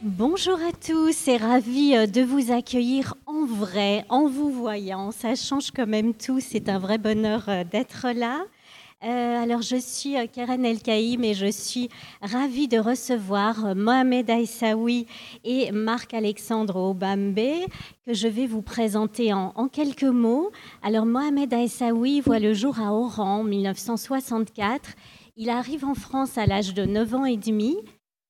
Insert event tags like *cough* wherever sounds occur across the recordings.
Bonjour à tous et ravi euh, de vous accueillir en vrai, en vous voyant. Ça change quand même tout, c'est un vrai bonheur euh, d'être là. Euh, alors, je suis Karen Elkaïm et je suis ravie de recevoir Mohamed Aïssaoui et Marc-Alexandre Obambe, que je vais vous présenter en, quelques mots. Alors, Mohamed Aïssaoui voit le jour à Oran en 1964. Il arrive en France à l'âge de 9 ans et demi.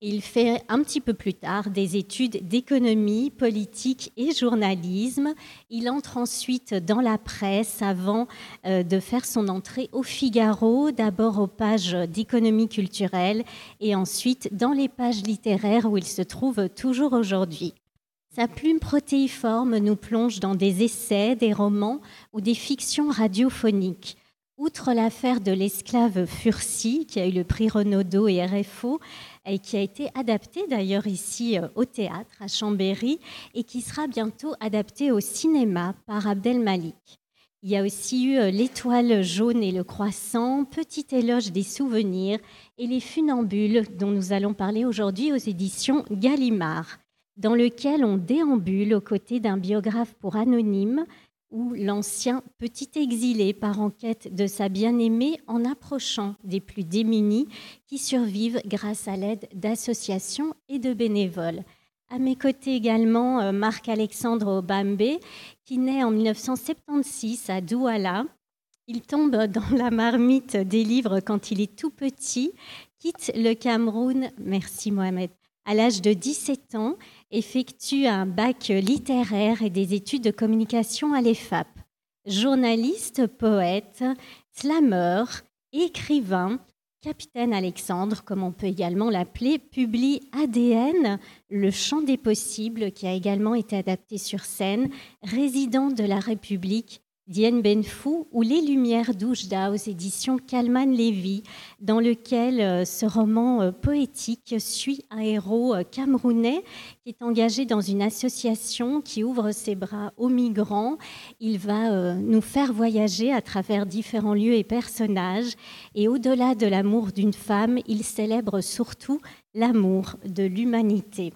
Il fait un petit peu plus tard des études d'économie, politique et journalisme. Il entre ensuite dans la presse avant euh, de faire son entrée au Figaro, d'abord aux pages d'économie culturelle et ensuite dans les pages littéraires où il se trouve toujours aujourd'hui. Sa plume protéiforme nous plonge dans des essais, des romans ou des fictions radiophoniques. Outre l'affaire de l'esclave Furcy, qui a eu le prix Renaudot et RFO, et qui a été adapté d'ailleurs ici euh, au théâtre à Chambéry, et qui sera bientôt adapté au cinéma par Abdel Malik. Il y a aussi eu euh, L'étoile jaune et le croissant, Petit éloge des souvenirs et Les funambules dont nous allons parler aujourd'hui aux éditions Gallimard, dans lequel on déambule aux côtés d'un biographe pour anonyme où l'ancien petit exilé part en quête de sa bien-aimée en approchant des plus démunis qui survivent grâce à l'aide d'associations et de bénévoles. À mes côtés également euh, Marc-Alexandre Obambe, qui naît en 1976 à Douala. Il tombe dans la marmite des livres quand il est tout petit, quitte le Cameroun, merci Mohamed, à l'âge de 17 ans effectue un bac littéraire et des études de communication à l'EFAP. Journaliste, poète, slammer, écrivain, Capitaine Alexandre, comme on peut également l'appeler, publie ADN, le champ des possibles, qui a également été adapté sur scène, résident de la République Dien Ben Phu ou Les Lumières d'Oujda aux éditions Kalman Levy, dans lequel euh, ce roman euh, poétique suit un héros euh, camerounais qui est engagé dans une association qui ouvre ses bras aux migrants. Il va nous faire voyager à travers différents lieux et personnages. Et au-delà de l'amour d'une femme, il célèbre surtout l'amour de l'humanité.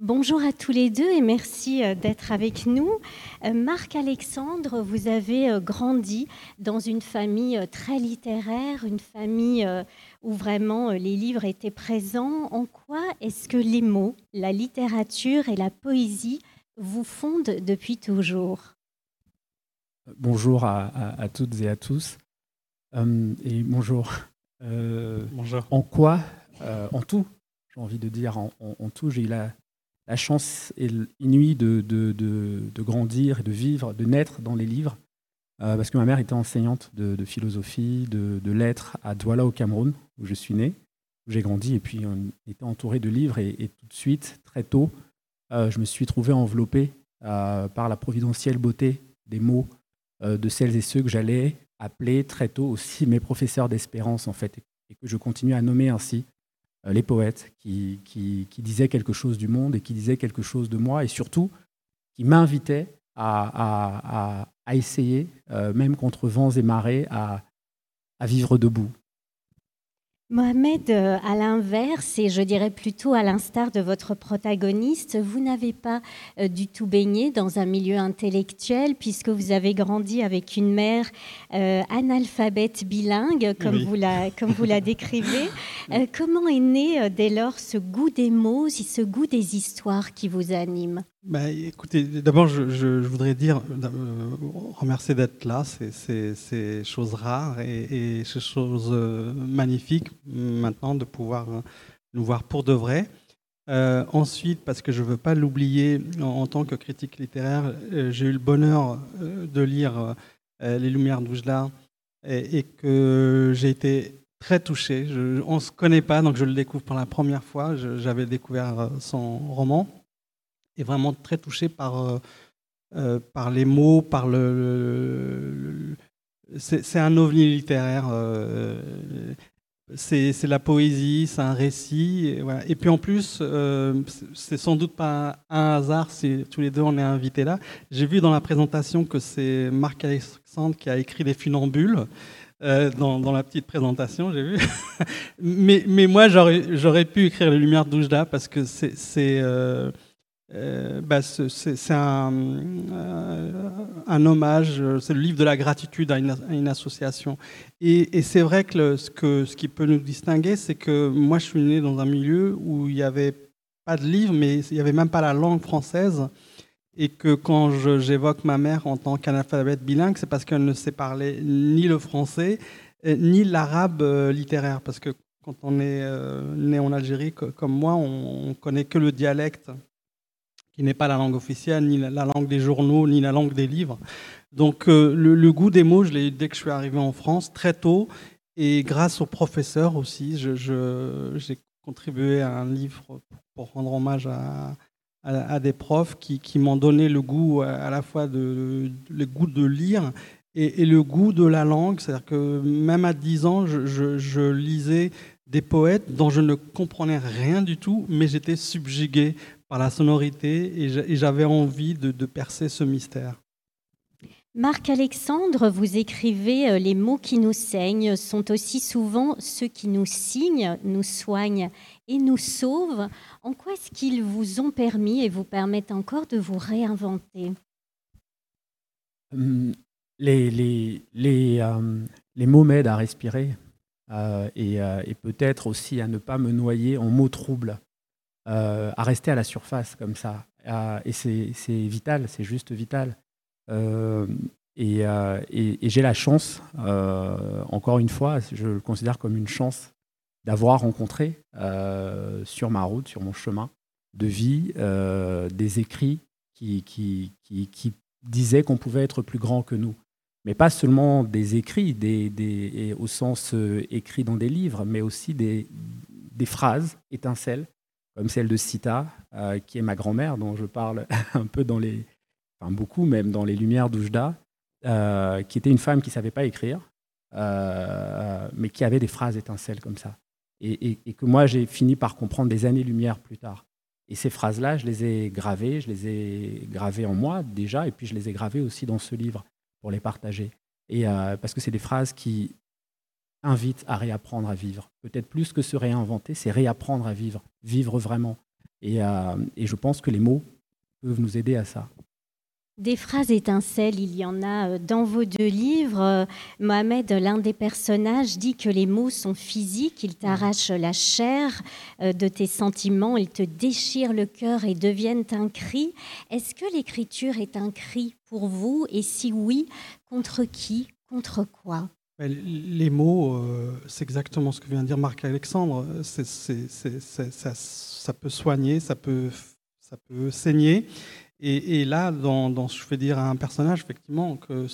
Bonjour à tous les deux et merci euh, d'être avec nous. Euh, Marc-Alexandre, vous avez euh, grandi dans une famille très littéraire, une famille où vraiment les livres étaient présents. En quoi est-ce que les mots, la littérature et la poésie vous fondent depuis toujours? Bonjour à, toutes et à tous. et bonjour. bonjour. En quoi En tout, j'ai envie de dire, en, en tout, j'ai eu la la chance inouïe de, grandir et de vivre, de naître dans les livres, euh, parce que ma mère était enseignante de, philosophie, de, lettres à Douala au Cameroun, où je suis né, où j'ai grandi, et puis on était entouré de livres, et, tout de suite, très tôt, euh, je me suis trouvé enveloppé euh, par la providentielle beauté des mots de celles et ceux que j'allais appeler très tôt aussi mes professeurs d'espérance, en fait, et que je continue à nommer ainsi. euh, les poètes qui, disaient quelque chose du monde et qui disaient quelque chose de moi et surtout qui m'invitaient à, essayer, euh, même contre vents et marées, à vivre debout. Mohamed, euh, à l'inverse, et je dirais plutôt à l'instar de votre protagoniste, vous n'avez pas euh, du tout baigné dans un milieu intellectuel puisque vous avez grandi avec une mère euh, analphabète bilingue, comme, vous la, comme vous la *laughs* décrivez. comment est né dès lors ce goût des mots et ce goût des histoires qui vous anime? Bah, écoutez, d'abord, je, voudrais dire, euh, remercier d'être là. C'est chose rare et, et chose euh, magnifique maintenant de pouvoir euh, nous voir pour de vrai. ensuite, parce que je ne veux pas l'oublier, en, tant que critique littéraire, j'ai eu le bonheur de lire Les Lumières d'Oujla et, et, que j'ai été très touché. on ne se connaît pas, donc je le découvre pour la première fois. J'avais découvert son roman est vraiment très touché par, euh, euh, par les mots, par le. c'est un ovni littéraire. Euh, c'est la poésie, c'est un récit. Et, puis en plus, c'est sans doute pas un hasard si tous les deux on est invités là. J'ai vu dans la présentation que c'est Marc Alexandre qui a écrit Les Funambules. dans, la petite présentation, j'ai vu. *laughs* mais, mais, moi, j'aurais pu écrire Les Lumières d'Oujda parce que c'est euh, bah, c'est un, euh, un, hommage, c'est le livre de la gratitude à une, association. Et, c'est vrai que, ce que ce qui peut nous distinguer, c'est que moi je suis né dans un milieu où il n'y avait pas de livre, mais il n'y avait même pas la langue française. Et que quand j'évoque ma mère en tant qu'analphabète bilingue, c'est parce qu'elle ne sait parler ni le français, euh, ni l'arabe littéraire. Parce que quand on est né en Algérie, comme moi, on, on connaît que le dialecte qui n'est pas la langue officielle, ni la langue des journaux, ni la langue des livres. Donc euh, le, goût des mots, je l'ai eu dès que je suis arrivé en France, très tôt, et grâce aux professeurs aussi. J'ai contribué à un livre pour rendre hommage à, à, des profs qui, qui m'ont donné le goût à la fois de, le goût de lire et, le goût de la langue. C'est-à-dire que même à 10 ans, je, je lisais des poètes dont je ne comprenais rien du tout, mais j'étais subjugué par la sonorité et j'avais envie de, percer ce mystère. Marc-Alexandre, vous écrivez euh, Les mots qui nous saignent sont aussi souvent ceux qui nous signent, nous soignent et nous sauvent. En quoi est-ce qu'ils vous ont permis et vous permettent encore de vous réinventer? Hum, les, les, les, euh, les mots m'aident à respirer euh, et, et peut-être aussi à ne pas me noyer en mots troubles. Euh, à rester à la surface comme ça. et c'est vital, c'est juste vital. Euh, euh, et, j'ai la chance, encore une fois, je le considère comme une chance d'avoir rencontré sur ma route, sur mon chemin de vie, des écrits qui, qui, qui, disaient qu'on pouvait être plus grand que nous. Mais pas seulement des écrits, des, des, au sens écrit dans des livres, mais aussi des, des phrases étincelles comme celle de Sita, euh, qui est ma grand-mère, dont je parle *laughs* un peu dans les, enfin beaucoup même dans les Lumières d'Oujda, euh, qui était une femme qui savait pas écrire, euh, mais qui avait des phrases étincelles comme ça, et, que moi j'ai fini par comprendre des années-lumière plus tard. Et ces phrases-là, je les ai gravées, je les ai gravées en moi déjà, et puis je les ai gravées aussi dans ce livre pour les partager. Et parce que c'est des phrases qui invite à réapprendre à vivre. Peut-être plus que se réinventer, c'est réapprendre à vivre, vivre vraiment. Et, euh, et, je pense que les mots peuvent nous aider à ça. Des phrases étincelles, il y en a euh, dans vos deux livres. Euh, Mohamed, l'un des personnages, dit que les mots sont physiques, ils t'arrachent la chair de tes sentiments, ils te déchirent le cœur et deviennent un cri. Est-ce que l'écriture est un cri pour vous? Et si oui, contre qui? Contre quoi? Les mots, euh, c'est exactement ce que vient de dire Marc-Alexandre. Ça, peut soigner, ça peut, saigner. Et, là, dans, je fais dire à un personnage, effectivement, que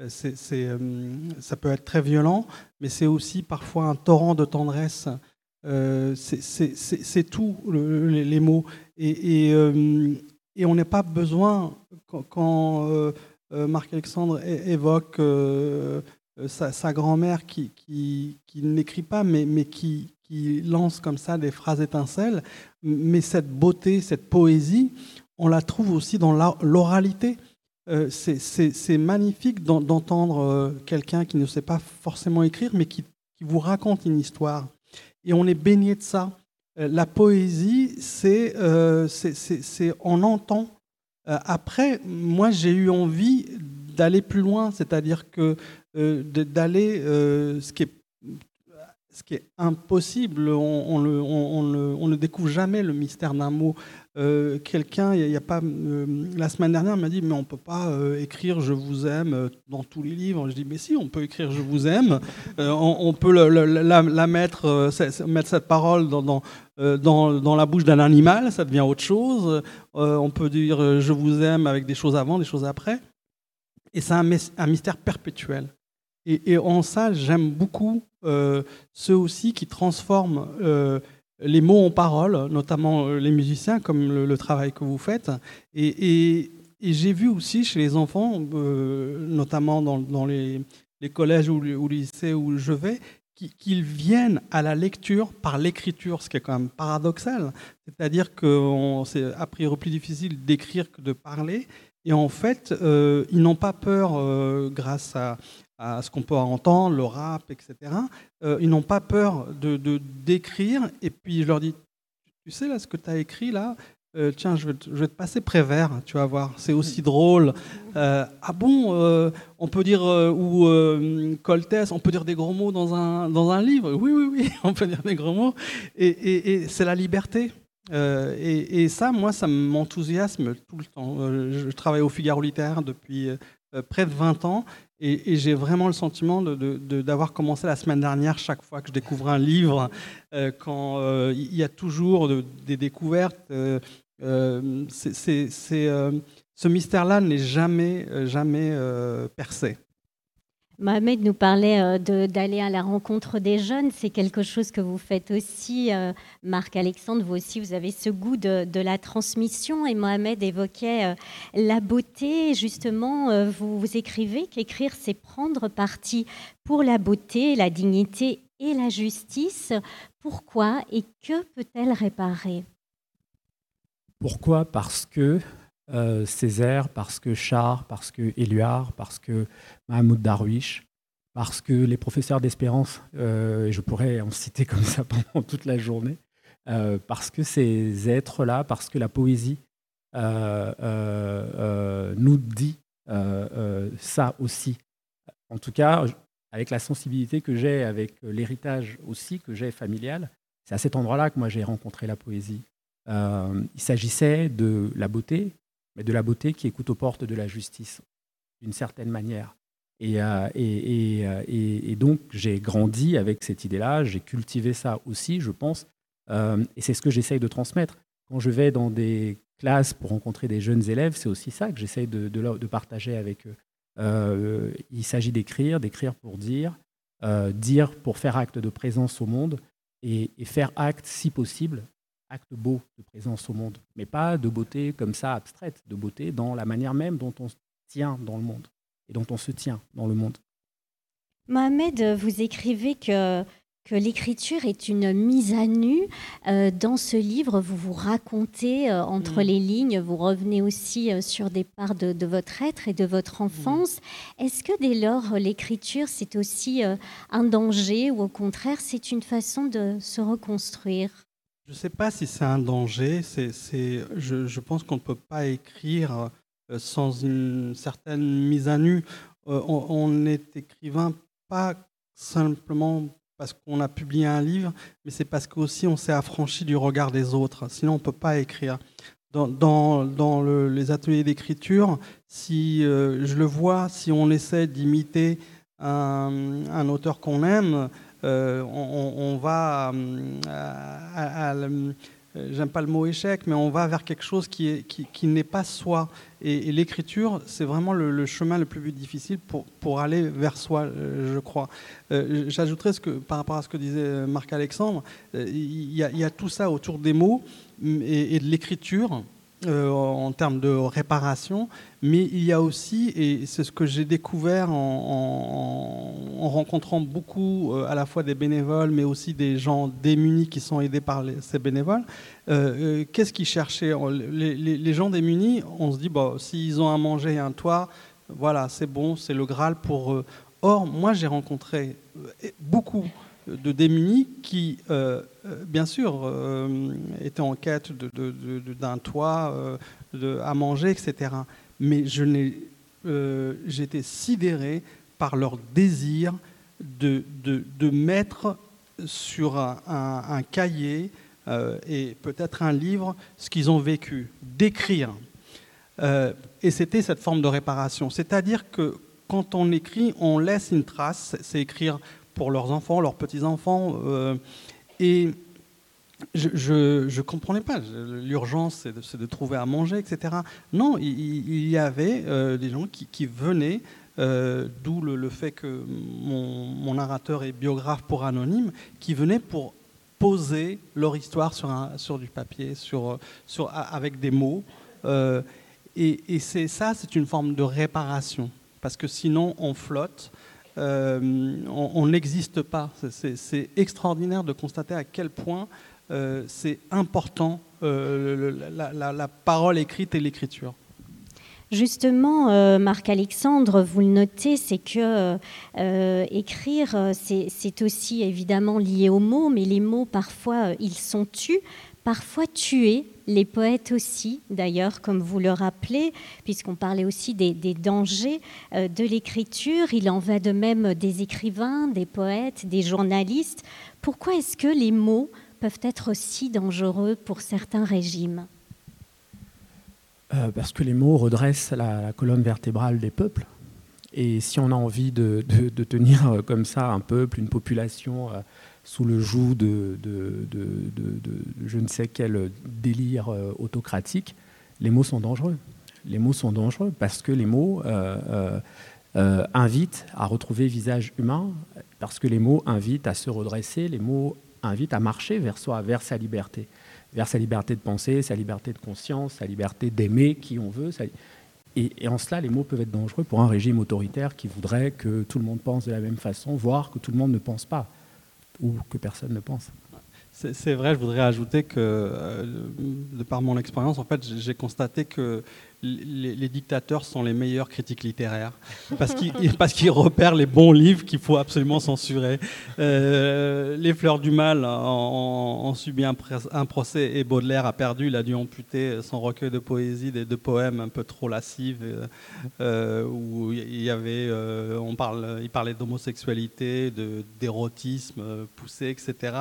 euh, ça peut être très violent, mais c'est aussi parfois un torrent de tendresse. Euh, c'est tout, les, mots. Et, et on n'a pas besoin, quand, Marc-Alexandre évoque euh, sa, grand-mère qui, qui, n'écrit pas, mais, mais qui, qui, lance comme ça des phrases étincelles. Mais cette beauté, cette poésie, on la trouve aussi dans l'oralité. Euh, c'est magnifique d'entendre euh, quelqu'un qui ne sait pas forcément écrire, mais qui, qui, vous raconte une histoire. Et on est baigné de ça. La poésie, c'est on entend. Après, moi, j'ai eu envie d'aller plus loin, c'est-à-dire que euh, d'aller euh, ce qui est ce qui est impossible. On, ne découvre jamais le mystère d'un mot. Euh, quelqu'un, il y, a pas la semaine dernière, m'a dit mais on peut pas écrire je vous aime dans tous les livres. Je dis mais si, on peut écrire je vous aime. *laughs* On, peut la, mettre, mettre cette parole dans, dans, dans, la bouche d'un animal, ça devient autre chose. on peut dire je vous aime avec des choses avant, des choses après. Et c'est un mystère perpétuel. Et, en ça, j'aime beaucoup euh, ceux aussi qui transforment euh, les mots en paroles, notamment euh, les musiciens, comme le, travail que vous faites. Et, j'ai vu aussi chez les enfants, notamment dans, les, collèges ou, les lycées où je vais, qu'ils viennent à la lecture par l'écriture, ce qui est quand même paradoxal. C'est-à-dire que c'est a priori plus difficile d'écrire que de parler. Et en fait, ils n'ont pas peur, grâce à, à ce qu'on peut entendre, le rap, etc. ils n'ont pas peur de d'écrire. et puis je leur dis, tu sais là ce que tu as écrit là, euh, tiens, je vais, te, passer Prévert, tu vas voir, c'est aussi drôle. Euh, ah bon, euh, on peut dire, ou Coltès, on peut dire des gros mots dans un, dans un livre Oui, oui, oui, *laughs* on peut dire des gros mots. Et, c'est la liberté. Et, ça, moi, ça m'enthousiasme tout le temps. je travaille au Figaro littéraire depuis près de 20 ans. Et, j'ai vraiment le sentiment d'avoir commencé la semaine dernière, chaque fois que je découvre un livre, quand il y a toujours des découvertes, euh, c'est, euh, ce mystère-là n'est jamais, euh, jamais percé. Mohamed nous parlait d'aller à la rencontre des jeunes. C'est quelque chose que vous faites aussi. Marc-Alexandre, vous aussi, vous avez ce goût de, la transmission. Et Mohamed évoquait la beauté. Justement, vous, vous écrivez qu'écrire, c'est prendre parti pour la beauté, la dignité et la justice. Pourquoi et que peut-elle réparer? Pourquoi? Parce que euh, Césaire, parce que Char, parce que Éluard, parce que Mahmoud Darwish, parce que les professeurs d'espérance, euh, je pourrais en citer comme ça *laughs* pendant toute la journée, euh, parce que ces êtres-là, parce que la poésie nous dit ça aussi. En tout cas, avec la sensibilité que j'ai, avec l'héritage aussi que j'ai familial, c'est à cet endroit-là que moi j'ai rencontré la poésie. Euh, il s'agissait de la beauté, mais de la beauté qui écoute aux portes de la justice, d'une certaine manière. Et, euh, euh, et, et, donc, j'ai grandi avec cette idée-là, j'ai cultivé ça aussi, je pense, et c'est ce que j'essaye de transmettre. Quand je vais dans des classes pour rencontrer des jeunes élèves, c'est aussi ça que j'essaye de, de, partager avec eux. il s'agit d'écrire, d'écrire pour dire, dire pour faire acte de présence au monde, et, faire acte, si possible, acte beau de présence au monde, mais pas de beauté comme ça abstraite, de beauté dans la manière même dont on se tient dans le monde et dont on se tient dans le monde. Mohamed, vous écrivez que, que l'écriture est une mise à nu. Euh, dans ce livre, vous vous racontez euh, entre mm. les lignes, vous revenez aussi euh, sur des parts de, votre être et de votre enfance. Mm. Est-ce que dès lors, l'écriture, c'est aussi un danger ou au contraire, c'est une façon de se reconstruire? Je ne sais pas si c'est un danger. Je, pense qu'on ne peut pas écrire euh, sans une certaine mise à nu. Euh, on, est écrivain pas simplement parce qu'on a publié un livre, mais c'est parce qu'aussi on s'est affranchi du regard des autres. Sinon, on ne peut pas écrire. Dans, les ateliers d'écriture, si euh, je le vois, si on essaie d'imiter un auteur qu'on aime, euh, on, va à, j'aime pas le mot échec, mais on va vers quelque chose qui, qui, n'est pas soi. Et, l'écriture, c'est vraiment le, chemin le plus difficile pour, pour aller vers soi, euh, je crois. Euh, j'ajouterais ce que, par rapport à ce que disait Marc-Alexandre, il y, a tout ça autour des mots et de l'écriture. Euh, en termes de réparation, mais il y a aussi, et c'est ce que j'ai découvert en, rencontrant beaucoup euh, à la fois des bénévoles, mais aussi des gens démunis qui sont aidés par ces bénévoles, euh, qu'est-ce qu'ils cherchaient les, gens démunis, on se dit, bon, s'ils ont à manger et un toit, voilà, c'est bon, c'est le Graal pour eux. Or, moi, j'ai rencontré beaucoup de démunis qui, euh, euh, bien sûr, euh, étaient en quête d'un toit, de, à manger, etc. Mais j'étais sidéré par leur désir de, de mettre sur un, cahier et peut-être un livre ce qu'ils ont vécu, d'écrire. et c'était cette forme de réparation. C'est-à-dire que quand on écrit, on laisse une trace, c'est écrire pour leurs enfants, leurs petits-enfants. Euh, et je ne comprenais pas. L'urgence, c'est de, trouver à manger, etc. Non, il, y avait euh, des gens qui, venaient, euh, d'où le, fait que mon, narrateur est biographe pour Anonyme, qui venaient pour poser leur histoire sur, un, sur du papier, sur, sur, avec des mots. et, et ça, c'est une forme de réparation. Parce que sinon, on flotte euh, on n'existe pas. C'est extraordinaire de constater à quel point euh, c'est important euh, la, parole écrite et l'écriture. Justement, Marc-Alexandre, vous le notez, c'est que écrire, c'est aussi évidemment lié aux mots, mais les mots, parfois, ils sont tus, parfois tués. Les poètes aussi, d'ailleurs, comme vous le rappelez, puisqu'on parlait aussi des, dangers de l'écriture, il en va de même des écrivains, des poètes, des journalistes. Pourquoi est-ce que les mots peuvent être aussi dangereux pour certains régimes? Euh, parce que les mots redressent la, colonne vertébrale des peuples. Et si on a envie de, tenir euh, comme ça un peuple, une population euh, sous le joug de, je ne sais quel délire autocratique, les mots sont dangereux. Les mots sont dangereux parce que les mots invitent à retrouver visage humain, parce que les mots invitent à se redresser, les mots invitent à marcher vers soi, vers sa liberté vers sa liberté de penser, sa liberté de conscience, sa liberté d'aimer qui on veut. Et, en cela, les mots peuvent être dangereux pour un régime autoritaire qui voudrait que tout le monde pense de la même façon, voire que tout le monde ne pense pas, ou que personne ne pense. C'est vrai, je voudrais ajouter que, euh, de par mon expérience, en fait, j'ai constaté que les, dictateurs sont les meilleurs critiques littéraires parce qu'ils repèrent les bons livres qu'il faut absolument censurer. Euh, les Fleurs du Mal ont, subi un, procès et Baudelaire a perdu. Il a dû amputer son recueil de poésie, des, de poèmes un peu trop lascives euh, où il y avait, euh, on parle, il parlait d'homosexualité, d'érotisme poussé, etc.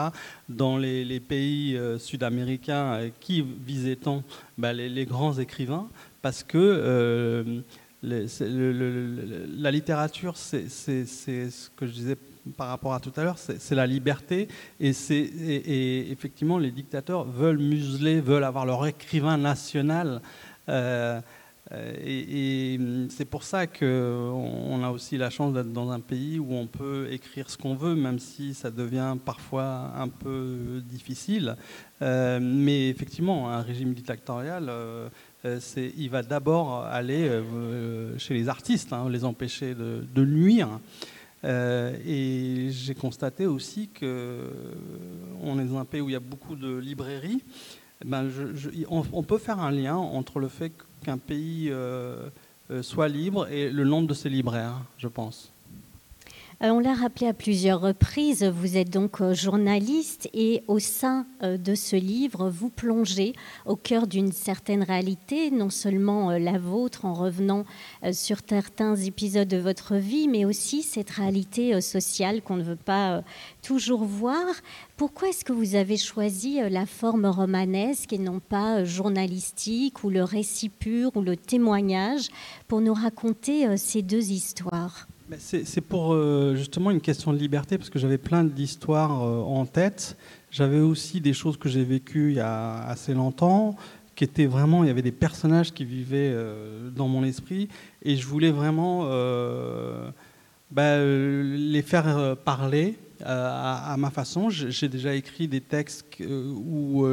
Dans les, pays sud-américains, qui visait-on? Ben, les grands écrivains parce que euh, la littérature, c'est ce que je disais par rapport à tout à l'heure, c'est la liberté et, effectivement les dictateurs veulent museler, veulent avoir leur écrivain national. Euh, et, c'est pour ça qu'on a aussi la chance d'être dans un pays où on peut écrire ce qu'on veut, même si ça devient parfois un peu difficile. Euh, mais effectivement, un régime dictatorial, euh, il va d'abord aller euh, chez les artistes, hein, les empêcher de, nuire. Euh, et j'ai constaté aussi qu'on est dans un pays où il y a beaucoup de librairies. Ben on, peut faire un lien entre le fait qu'un pays soit libre et le nombre de ses libraires, je pense. Euh, on l'a rappelé à plusieurs reprises, vous êtes donc euh, journaliste et au sein euh, de ce livre, vous plongez au cœur d'une certaine réalité, non seulement la vôtre en revenant sur certains épisodes de votre vie, mais aussi cette réalité sociale qu'on ne veut pas toujours voir. Pourquoi est-ce que vous avez choisi la forme romanesque et non pas journalistique ou le récit pur ou le témoignage pour nous raconter ces deux histoires? C'est pour euh, justement une question de liberté, parce que j'avais plein d'histoires euh, en tête. J'avais aussi des choses que j'ai vécues il y a assez longtemps, qui étaient vraiment, il y avait des personnages qui vivaient euh, dans mon esprit, et je voulais vraiment bah, les faire parler à, à, ma façon. J'ai déjà écrit des textes où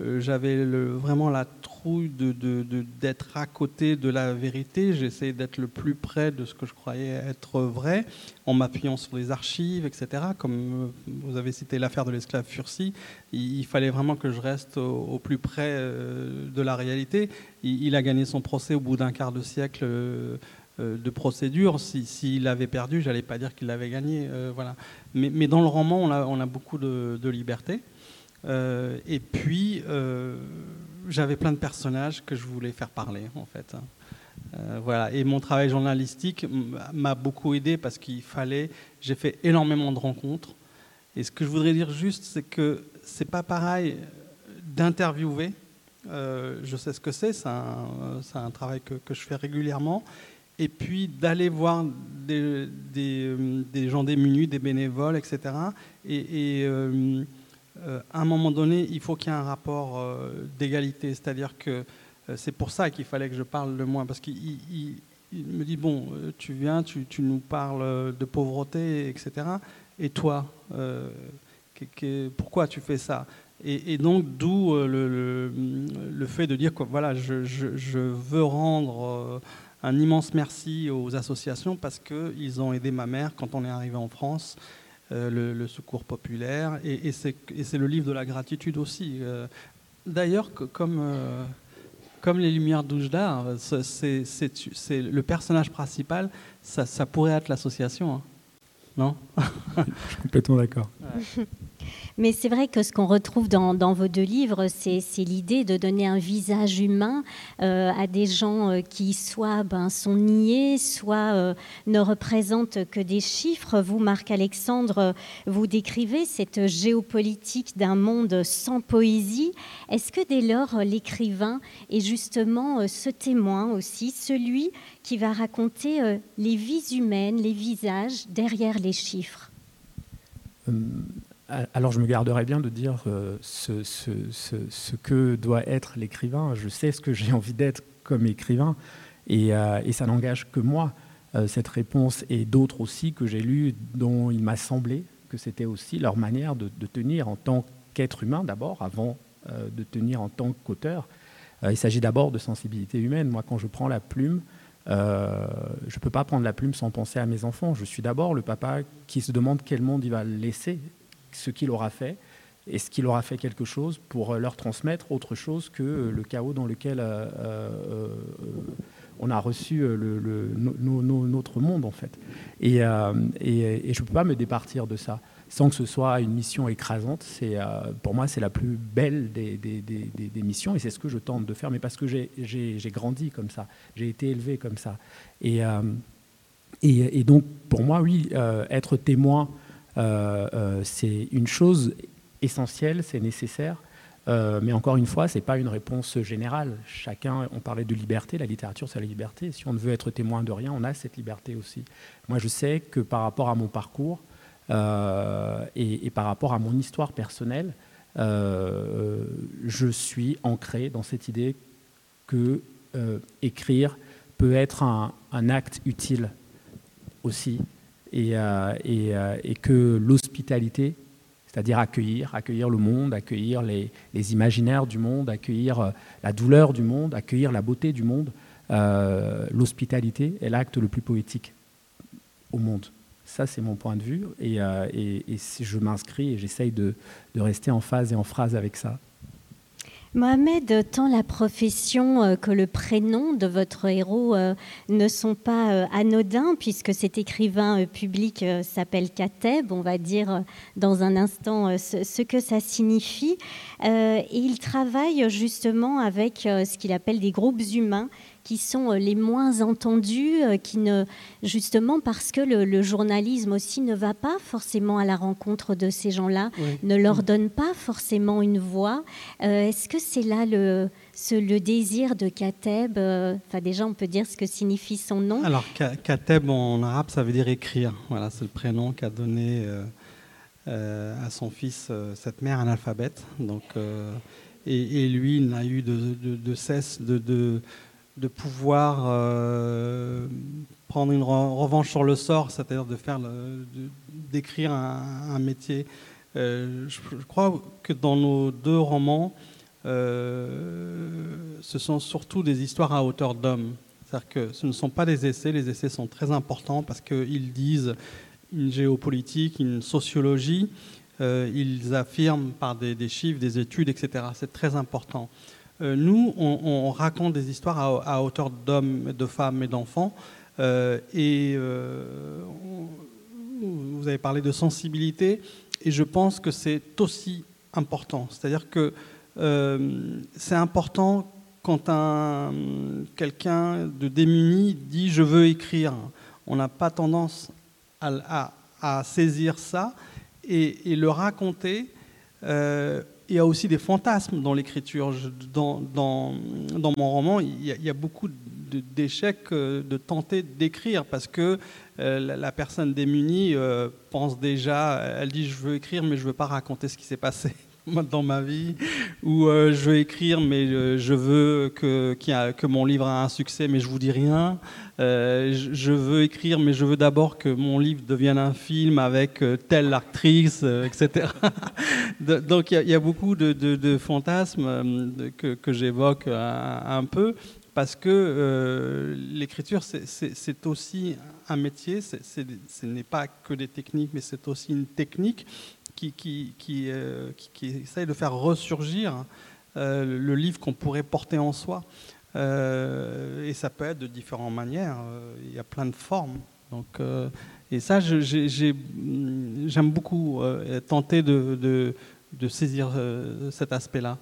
euh, j'avais vraiment la trouille d'être à côté de la vérité. J'essayais d'être le plus près de ce que je croyais être vrai, en m'appuyant sur les archives, etc. Comme euh, vous avez cité l'affaire de l'esclave Fursi, il, fallait vraiment que je reste au, plus près euh, de la réalité. Il, a gagné son procès au bout d'un quart de siècle de procédure. S'il avait perdu, j'allais pas dire qu'il l'avait gagné. voilà. Mais, dans le roman, on a, beaucoup de liberté. Euh, et puis, euh, j'avais plein de personnages que je voulais faire parler, en fait. Hein. Euh, voilà. Et mon travail journalistique m'a beaucoup aidé parce qu'il fallait. J'ai fait énormément de rencontres. Et ce que je voudrais dire juste, c'est que c'est pas pareil d'interviewer. je sais ce que c'est, c'est un, travail que, je fais régulièrement. Et puis d'aller voir des, gens démunis, des bénévoles, etc. Et, à un moment donné, il faut qu'il y ait un rapport euh, d'égalité. C'est-à-dire que euh, c'est pour ça qu'il fallait que je parle de moi. Parce qu'il me dit, bon, tu viens, tu, nous parles de pauvreté, etc. Et toi, pourquoi tu fais ça? Et, donc, d'où le, fait de dire que voilà, je, je veux rendre un immense merci aux associations parce qu'ils ont aidé ma mère quand on est arrivé en France. Euh, le, secours populaire, et, et c'est le livre de la gratitude aussi. Euh, d'ailleurs, comme, euh, comme les lumières d'Oujda, c'est le personnage principal, ça, pourrait être l'association. Hein. Non? Je suis complètement d'accord. *laughs* Mais c'est vrai que ce qu'on retrouve dans, vos deux livres, c'est l'idée de donner un visage humain euh, à des gens euh, qui soit ben, sont niés, soit euh, ne représentent que des chiffres. Vous, Marc-Alexandre, vous décrivez cette géopolitique d'un monde sans poésie. Est-ce que dès lors, l'écrivain est justement ce témoin aussi, celui qui va raconter les vies humaines, les visages derrière les chiffres? Alors je me garderai bien de dire euh, ce, que doit être l'écrivain. Je sais ce que j'ai envie d'être comme écrivain et, euh, ça n'engage que moi, euh, cette réponse, et d'autres aussi que j'ai lus dont il m'a semblé que c'était aussi leur manière de, tenir en tant qu'être humain d'abord, avant de tenir en tant qu'auteur. il s'agit d'abord de sensibilité humaine. Moi, quand je prends la plume, je ne peux pas prendre la plume sans penser à mes enfants. Je suis d'abord le papa qui se demande quel monde il va laisser ce qu'il aura fait est-ce qu'il aura fait quelque chose pour euh, leur transmettre autre chose que euh, le chaos dans lequel euh, on a reçu notre monde en fait. Et, je ne peux pas me départir de ça sans que ce soit une mission écrasante. Pour moi, c'est la plus belle des, missions et c'est ce que je tente de faire, mais parce que j'ai, grandi comme ça, j'ai été élevé comme ça. Et, et, donc, pour moi, oui, être témoin c'est une chose essentielle, c'est nécessaire. Euh, mais encore une fois, ce n'est pas une réponse générale. Chacun, on parlait de liberté, la littérature, c'est la liberté. Si on ne veut être témoin de rien, on a cette liberté aussi. Moi, je sais que par rapport à mon parcours et, par rapport à mon histoire personnelle, je suis ancré dans cette idée que écrire peut être un acte utile aussi euh, euh, et, que l'hospitalité, c'est-à-dire accueillir, accueillir le monde, accueillir les, imaginaires du monde, accueillir euh, la douleur du monde, accueillir la beauté du monde, l'hospitalité est l'acte le plus poétique au monde. Ça, c'est mon point de vue, et, je m'inscris et j'essaye de, de rester en phase et en phrase avec ça. Mohamed, tant la profession euh, que le prénom de votre héros euh, ne sont pas euh, anodins, puisque cet écrivain public s'appelle Kateb, on va dire dans un instant ce que ça signifie. Et il travaille justement avec ce qu'il appelle des groupes humains qui sont euh, les moins entendus, euh, qui ne, justement parce que le, journalisme aussi ne va pas forcément à la rencontre de ces gens-là, ne leur donne pas forcément une voix. Euh, est-ce que c'est là le, le désir de Kateb Enfin, déjà, on peut dire ce que signifie son nom. Alors, Kateb en arabe, ça veut dire écrire. Voilà, c'est le prénom qu'a donné à son fils cette mère analphabète. Donc, et, et, lui, il n'a eu de, de, cesse de de pouvoir euh, prendre une revanche sur le sort, c'est-à-dire de faire, d'écrire un, métier. Euh, je, crois que dans nos deux romans, euh, ce sont surtout des histoires à hauteur d'homme. C'est-à-dire que ce ne sont pas des essais. Les essais sont très importants parce qu'ils disent une géopolitique, une sociologie. ils affirment par des chiffres, des études, etc. C'est très important. Euh, nous, on, raconte des histoires à, hauteur d'hommes, de femmes et d'enfants. Euh, et euh, vous avez parlé de sensibilité, et je pense que c'est aussi important. C'est-à-dire que c'est important quand un, quelqu'un de démuni dit je veux écrire. On n'a pas tendance à, saisir ça et, le raconter il y a aussi des fantasmes dans l'écriture. Dans, mon roman, il y a, beaucoup d'échecs euh, de, tenter d'écrire parce que euh, la, personne démunie euh, pense déjà, elle dit je veux écrire mais je veux pas raconter ce qui s'est passé *laughs* dans ma vie, ou je veux écrire mais je veux que, que mon livre a un succès mais je vous dis rien. Euh, je veux écrire, mais je veux d'abord que mon livre devienne un film avec euh, telle actrice, euh, etc. *laughs* Donc il y, a beaucoup de, fantasmes que, j'évoque un, peu, parce que l'écriture, c'est aussi un métier, ce n'est pas que des techniques, mais c'est aussi une technique qui, qui, qui, qui, essaye de faire ressurgir le livre qu'on pourrait porter en soi. et ça peut être de différentes manières. Il y a plein de formes. Donc, et ça, j'aime beaucoup tenter de, de saisir cet aspect-là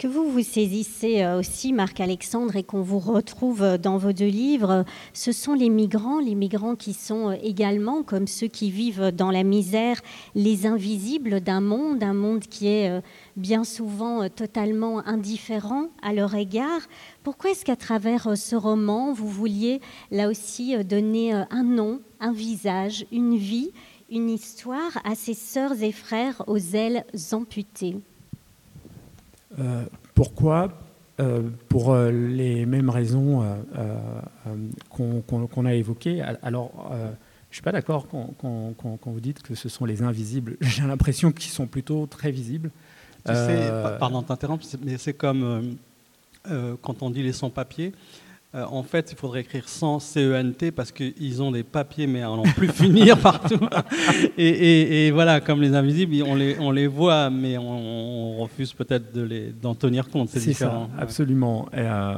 que vous vous saisissez euh, aussi, Marc-Alexandre, et qu'on vous retrouve euh, dans vos deux livres, ce sont les migrants, les migrants qui sont euh, également, comme ceux qui vivent dans la misère, les invisibles d'un monde, un monde qui est bien souvent totalement indifférent à leur égard. Pourquoi est-ce qu'à travers ce roman, vous vouliez là aussi donner un nom, un visage, une vie, une histoire à ces sœurs et frères aux ailes amputées? euh, pourquoi euh, Pour euh, les mêmes raisons qu'on a évoquées. Alors, je ne suis pas d'accord quand, vous dites que ce sont les invisibles. *laughs* J'ai l'impression qu'ils sont plutôt très visibles. Tu sais, pardon de t'interrompre, mais c'est comme quand on dit les sans-papiers. Euh, en fait, il faudrait écrire sans CENT parce qu'ils ont des papiers, mais à n'en plus *laughs* finir partout. Et, voilà, comme les invisibles, on les, on les voit, mais on, refuse peut-être d'en tenir compte. C'est différent. Ça, absolument. Euh,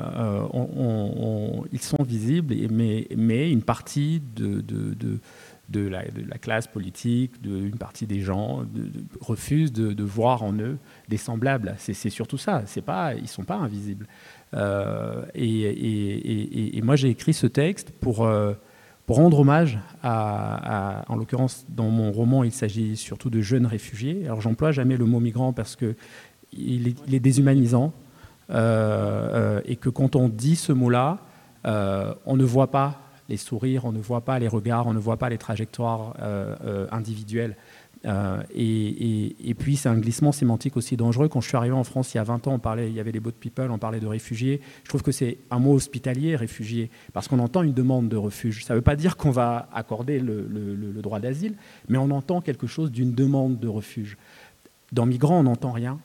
euh, ils sont visibles, mais, mais une partie de, de, de la, de, la, classe politique, de, une partie des gens refusent de, voir en eux des semblables. C'est surtout ça. C'est pas, ils sont pas invisibles. Euh, et, moi, j'ai écrit ce texte pour, euh, rendre hommage à, en l'occurrence, dans mon roman, il s'agit surtout de jeunes réfugiés. Alors, j'emploie jamais le mot migrant parce que il est, déshumanisant euh, et que quand on dit ce mot-là, on ne voit pas les sourires, on ne voit pas les regards, on ne voit pas les trajectoires individuelles. Euh, et, puis c'est un glissement sémantique aussi dangereux. Quand je suis arrivé en France il y a 20 ans, on parlait, il y avait les boat people, on parlait de réfugiés. Je trouve que c'est un mot hospitalier, réfugié, parce qu'on entend une demande de refuge. Ça ne veut pas dire qu'on va accorder le, droit d'asile, mais on entend quelque chose d'une demande de refuge. Dans migrant, on n'entend rien.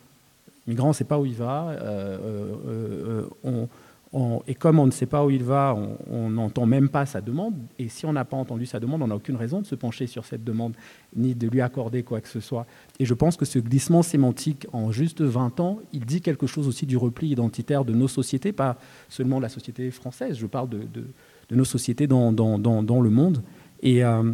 Migrant, on ne sait pas où il va. Euh, euh, on, et comme on ne sait pas où il va, on n'entend même pas sa demande. Et si on n'a pas entendu sa demande, on n'a aucune raison de se pencher sur cette demande, ni de lui accorder quoi que ce soit. Et je pense que ce glissement sémantique en juste 20 ans, il dit quelque chose aussi du repli identitaire de nos sociétés, pas seulement de la société française, je parle de, nos sociétés dans, le monde. Euh,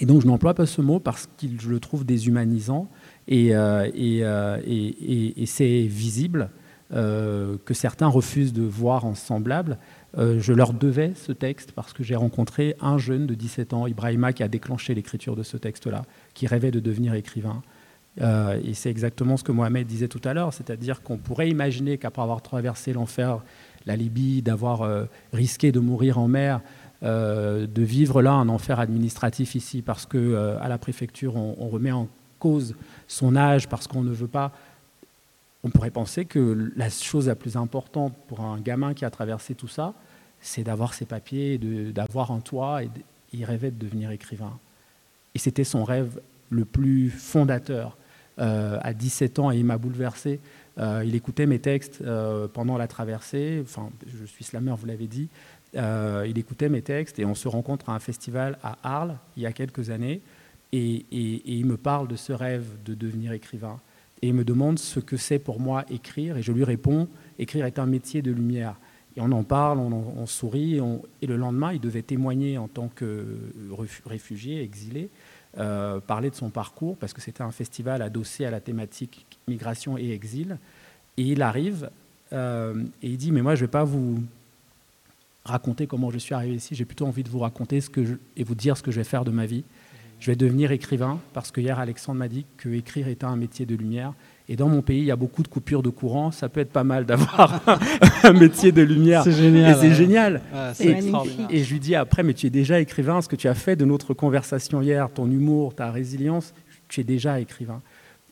et, donc je n'emploie pas ce mot parce que je le trouve déshumanisant et, euh, euh, et c'est visible. Euh, que certains refusent de voir en semblable. Euh, je leur devais ce texte parce que j'ai rencontré un jeune de 17 ans, Ibrahima, qui a déclenché l'écriture de ce texte-là, qui rêvait de devenir écrivain. Euh, et c'est exactement ce que Mohamed disait tout à l'heure, c'est-à-dire qu'on pourrait imaginer qu'après avoir traversé l'enfer, la Libye, d'avoir risqué de mourir en mer, de vivre là un enfer administratif ici parce que à la préfecture on, remet en cause son âge parce qu'on ne veut pas on pourrait penser que la chose la plus importante pour un gamin qui a traversé tout ça, c'est d'avoir ses papiers, d'avoir un toit, et il rêvait de devenir écrivain. Et c'était son rêve le plus fondateur. Euh, à 17 ans, il m'a bouleversé. Euh, il écoutait mes textes euh, pendant la traversée. Enfin, je suis slammer, vous l'avez dit. il écoutait mes textes et on se rencontre à un festival à Arles il y a quelques années. et il me parle de ce rêve de devenir écrivain et il me demande ce que c'est pour moi écrire, et je lui réponds, écrire est un métier de lumière. Et on en parle, on, sourit, et, le lendemain, il devait témoigner en tant que réfugié, exilé, euh, parler de son parcours, parce que c'était un festival adossé à la thématique migration et exil. Et il arrive, euh, et il dit, mais moi, je ne vais pas vous raconter comment je suis arrivé ici, j'ai plutôt envie de vous raconter ce que et vous dire ce que je vais faire de ma vie je vais devenir écrivain parce que hier Alexandre m'a dit que écrire était un métier de lumière. Et dans mon pays, il y a beaucoup de coupures de courant. Ça peut être pas mal d'avoir *laughs* un métier de lumière. C'est génial. Et c'est génial. et, je lui dis après, mais tu es déjà écrivain. Ce que tu as fait de notre conversation hier, ton humour, ta résilience, tu es déjà écrivain.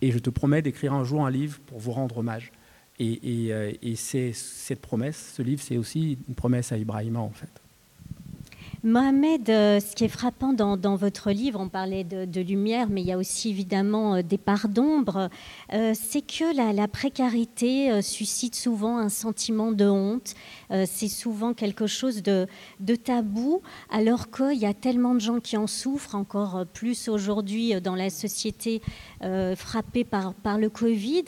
Et je te promets d'écrire un jour un livre pour vous rendre hommage. Et, et euh, c'est cette promesse, ce livre, c'est aussi une promesse à Ibrahima en fait. Mohamed, euh, ce qui est frappant dans, votre livre, on parlait de, lumière, mais il y a aussi évidemment euh, des parts d'ombre, euh, c'est que la, précarité suscite souvent un sentiment de honte. c'est souvent quelque chose de, tabou, alors qu'il y a tellement de gens qui en souffrent, encore plus aujourd'hui dans la société frappée par, par le Covid.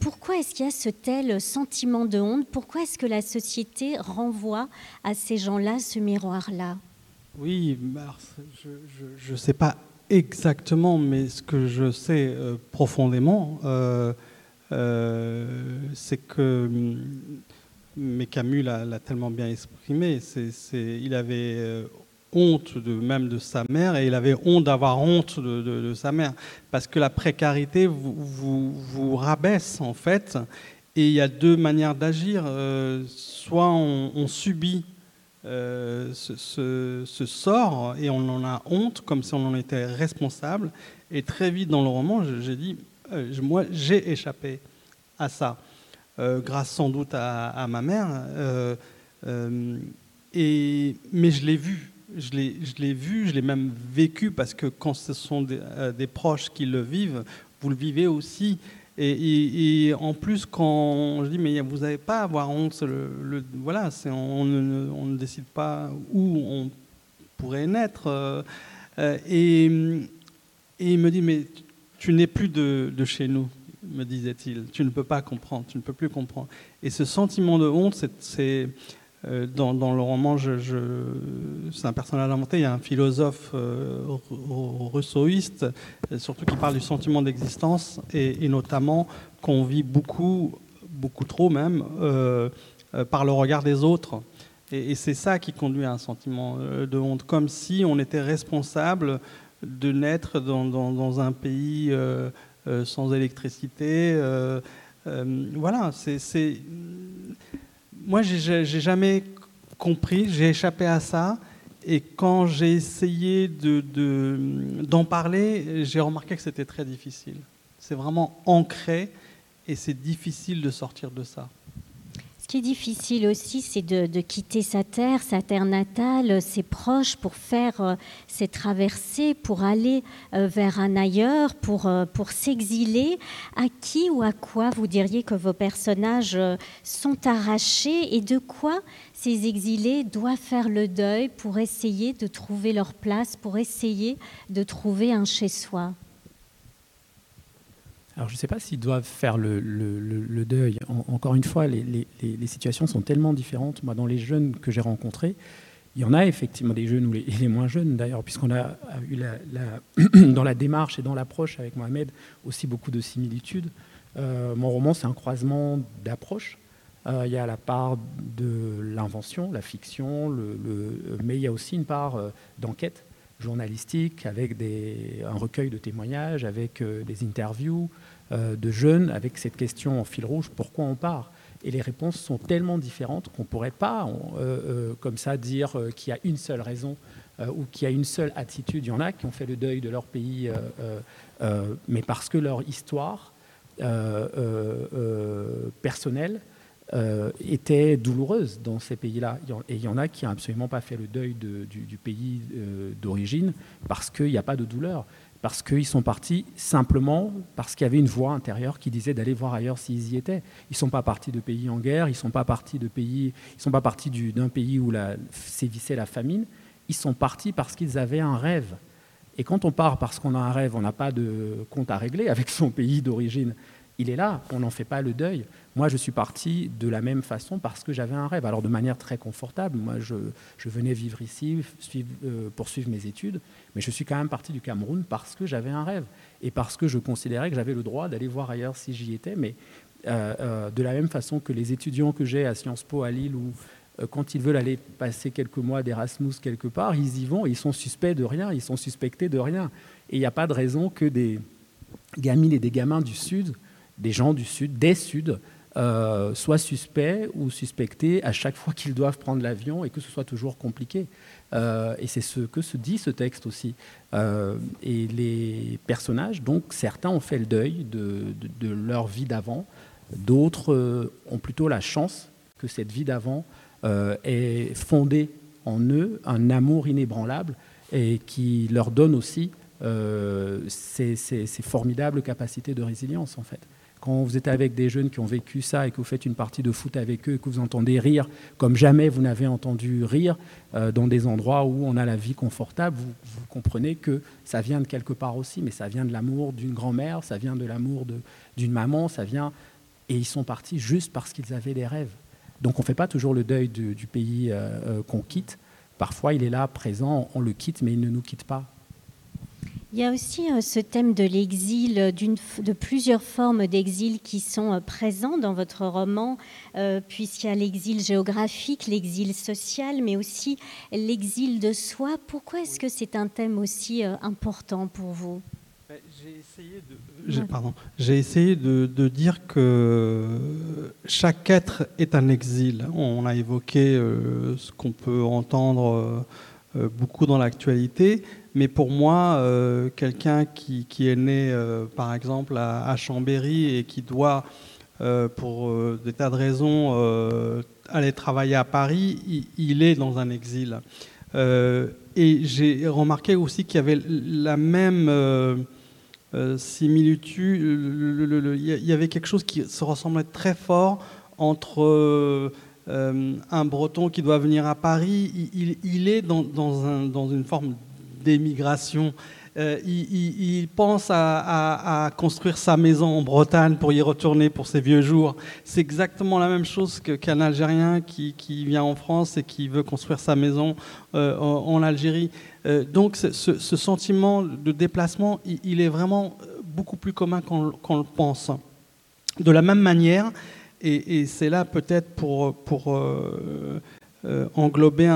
pourquoi est-ce qu'il y a ce tel sentiment de honte? Pourquoi est-ce que la société renvoie à ces gens-là ce miroir-là? Oui, je ne sais pas exactement, mais ce que je sais euh, profondément, euh, euh, c'est que, mm, mais Camus l'a tellement bien exprimé, il avait honte de, même de sa mère et il avait honte d'avoir honte de, sa mère, parce que la précarité vous, vous, rabaisse en fait, et il y a deux manières d'agir, soit on subit euh, ce, sort et on en a honte comme si on en était responsable. Et très vite dans le roman, j'ai dit, euh, moi j'ai échappé à ça, euh, grâce sans doute à, ma mère. et, mais je l'ai vu, je l'ai vu, je l'ai même vécu parce que quand ce sont des proches qui le vivent, vous le vivez aussi. Et, en plus, quand je dis, mais vous n'avez pas à avoir honte, voilà, on, ne, on, ne, décide pas où on pourrait naître. Euh, euh, et, il me dit, mais tu n'es plus de, de, chez nous, me disait-il. Tu ne peux pas comprendre, tu ne peux plus comprendre. Et ce sentiment de honte, c'est euh, dans, le roman, c'est un personnage inventé. Il y a un philosophe euh, rousseauiste, euh, surtout qui parle du sentiment d'existence et, notamment qu'on vit beaucoup, beaucoup trop même, par le regard des autres. Et, c'est ça qui conduit à un sentiment de honte, comme si on était responsable de naître dans, un pays sans électricité. voilà, c'est moi, j'ai jamais compris, j'ai échappé à ça. Et quand j'ai essayé d'en de, parler, j'ai remarqué que c'était très difficile. C'est vraiment ancré et c'est difficile de sortir de ça qui est difficile aussi, c'est de, quitter sa terre, sa terre natale, ses proches pour faire euh, traversées, pour aller euh, vers un ailleurs, pour, euh, pour s'exiler. À qui ou à quoi vous diriez que vos personnages sont arrachés et de quoi ces exilés doivent faire le deuil pour essayer de trouver leur place, pour essayer de trouver un chez-soi? Alors je ne sais pas s'ils doivent faire le, deuil. encore une fois, les, situations sont tellement différentes. Moi, dans les jeunes que j'ai rencontrés, il y en a effectivement des jeunes ou les, moins jeunes d'ailleurs, puisqu'on a eu *clears throat* dans la démarche et dans l'approche avec Mohamed aussi beaucoup de similitudes. Euh, mon roman, c'est un croisement d'approches. Euh, il y a la part de l'invention, la fiction, mais il y a aussi une part euh, d'enquête journalistique avec un recueil de témoignages, avec des interviews, de jeunes avec cette question en fil rouge, pourquoi on part? Et les réponses sont tellement différentes qu'on ne pourrait pas, euh, euh, comme ça, dire qu'il y a une seule raison ou qu'il y a une seule attitude. Il y en a qui ont fait le deuil de leur pays, mais parce que leur histoire personnelle était douloureuse dans ces pays-là. Et il y en a qui n'ont absolument pas fait le deuil du, pays d'origine parce qu'il n'y a pas de douleur parce qu'ils sont partis simplement parce qu'il y avait une voix intérieure qui disait d'aller voir ailleurs s'ils y étaient. Ils ne sont pas partis de pays en guerre, ils ne sont pas partis de pays, ils sont pas partis d'un pays où sévissait la famine. Ils sont partis parce qu'ils avaient un rêve. Et quand on part parce qu'on a un rêve, on n'a pas de compte à régler avec son pays d'origine. Il est là, on n'en fait pas le deuil. Moi, je suis parti de la même façon parce que j'avais un rêve. Alors, de manière très confortable. Moi, je, venais vivre ici, euh, poursuivre mes études, mais je suis quand même parti du Cameroun parce que j'avais un rêve et parce que je considérais que j'avais le droit d'aller voir ailleurs si j'y étais. Mais euh, euh, de la même façon que les étudiants que j'ai à Sciences Po à Lille ou quand ils veulent aller passer quelques mois d'Erasmus quelque part, ils y vont, ils sont suspects de rien, ils sont suspectés de rien. Et il n'y a pas de raison que des gamines et des gamins du Sud, des gens du Sud, des Suds, euh, soient suspects ou suspectés à chaque fois qu'ils doivent prendre l'avion et que ce soit toujours compliqué. Euh, et c'est ce que se dit ce texte aussi. Euh, et les personnages, donc certains ont fait le deuil de, leur vie d'avant, d'autres ont plutôt la chance que cette vie d'avant est fondée en eux un amour inébranlable et qui leur donne aussi euh, ces, formidables capacités de résilience en fait. Quand vous êtes avec des jeunes qui ont vécu ça et que vous faites une partie de foot avec eux et que vous entendez rire comme jamais vous n'avez entendu rire euh, dans des endroits où on a la vie confortable, vous, comprenez que ça vient de quelque part aussi, mais ça vient de l'amour d'une grand-mère, ça vient de l'amour d'une maman, ça vient... Et ils sont partis juste parce qu'ils avaient des rêves. Donc on ne fait pas toujours le deuil du, pays euh, euh, qu'on quitte. Parfois, il est là, présent, on le quitte, mais il ne nous quitte pas. Il y a aussi euh, ce thème de l'exil, de plusieurs formes d'exil qui sont présents dans votre roman, puisqu'il y a l'exil géographique, l'exil social, mais aussi l'exil de soi. Pourquoi est-ce que c'est un thème aussi important pour vous? Ben, J'ai essayé de j'ai essayé de, dire que chaque être est un exil. On a évoqué euh, ce qu'on peut entendre euh, beaucoup dans l'actualité, mais pour moi, euh, quelqu'un qui, est né, par exemple, à, Chambéry et qui doit, pour des tas de raisons, aller travailler à Paris, il, est dans un exil. et j'ai remarqué aussi qu'il y avait la même euh, similitude. Il y avait quelque chose qui se ressemblait très fort entre euh, euh, un Breton qui doit venir à Paris. Il, est dans, dans, une forme d'émigration. il, pense à, construire sa maison en Bretagne pour y retourner pour ses vieux jours. C'est exactement la même chose qu'un Algérien qui, vient en France et qui veut construire sa maison en Algérie. Euh, donc ce, sentiment de déplacement, il, est vraiment beaucoup plus commun qu'on le pense. De la même manière, et, c'est là peut-être pour, pour euh, euh, englober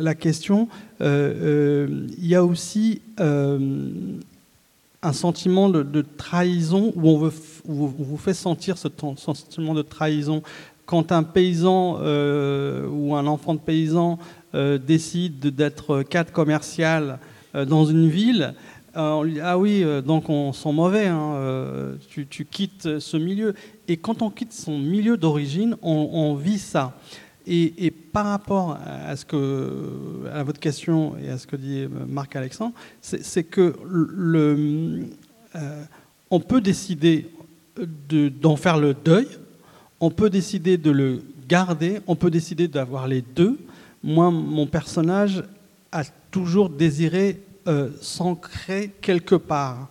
la question, il y a aussi un sentiment de, trahison où on, vous fait sentir ce sentiment de trahison. Quand un paysan ou un enfant de paysan euh, décide d'être cadre commercial euh, dans une ville, euh, on lui dit, ah oui, donc on sent mauvais, hein, tu, quittes ce milieu. Et quand on quitte son milieu d'origine, on, vit ça. Et, par rapport à, votre question et à ce que dit Marc Alexandre, c'est que le, on peut décider d'en faire le deuil, on peut décider de le garder, on peut décider d'avoir les deux, moi, mon personnage a toujours désiré euh, s'ancrer quelque part.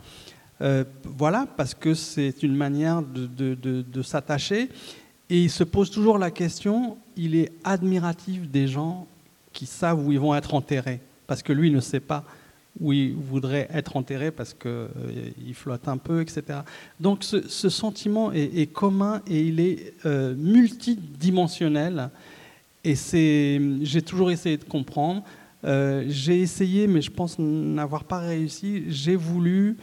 Euh, voilà, parce que c'est une manière de, s'attacher. Et il se pose toujours la question, il est admiratif des gens qui savent où ils vont être enterrés, parce que lui ne sait pas où il voudrait être enterré parce qu'il euh, flotte un peu, etc. Donc ce, sentiment est, commun et il est multidimensionnel. Et j'ai toujours essayé de comprendre. Euh, j'ai essayé, mais je pense n'avoir pas réussi. J'ai voulu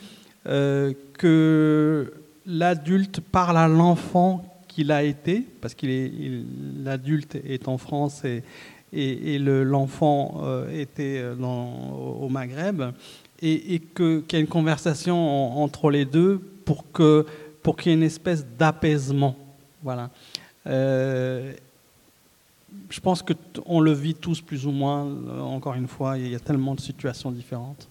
euh, que l'adulte parle à l'enfant qu'il a été, parce qu'il l'adulte est en France et, l'enfant euh, était dans, au Maghreb, et, qu'il y ait une conversation entre les deux pour, qu'il y ait une espèce d'apaisement. Voilà je pense qu'on le vit tous plus ou moins. Euh, encore une fois, il y a tellement de situations différentes.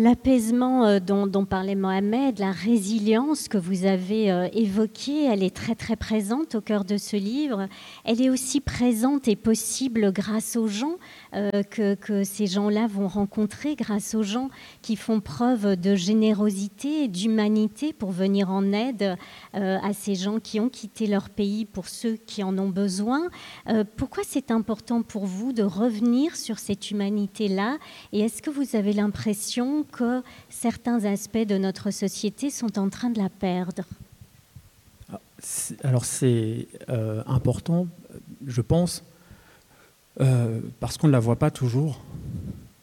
L'apaisement euh, dont, parlait Mohamed, la résilience que vous avez euh, évoquée, elle est très très présente au cœur de ce livre. Elle est aussi présente et possible grâce aux gens euh, que, ces gens-là vont rencontrer, grâce aux gens qui font preuve de générosité et d'humanité pour venir en aide à ces gens qui ont quitté leur pays pour ceux qui en ont besoin. pourquoi c'est important pour vous de revenir sur cette humanité-là? Et est-ce que vous avez l'impression que certains aspects de notre société sont en train de la perdre Alors c'est euh, important, je pense, euh, parce qu'on ne la voit pas toujours.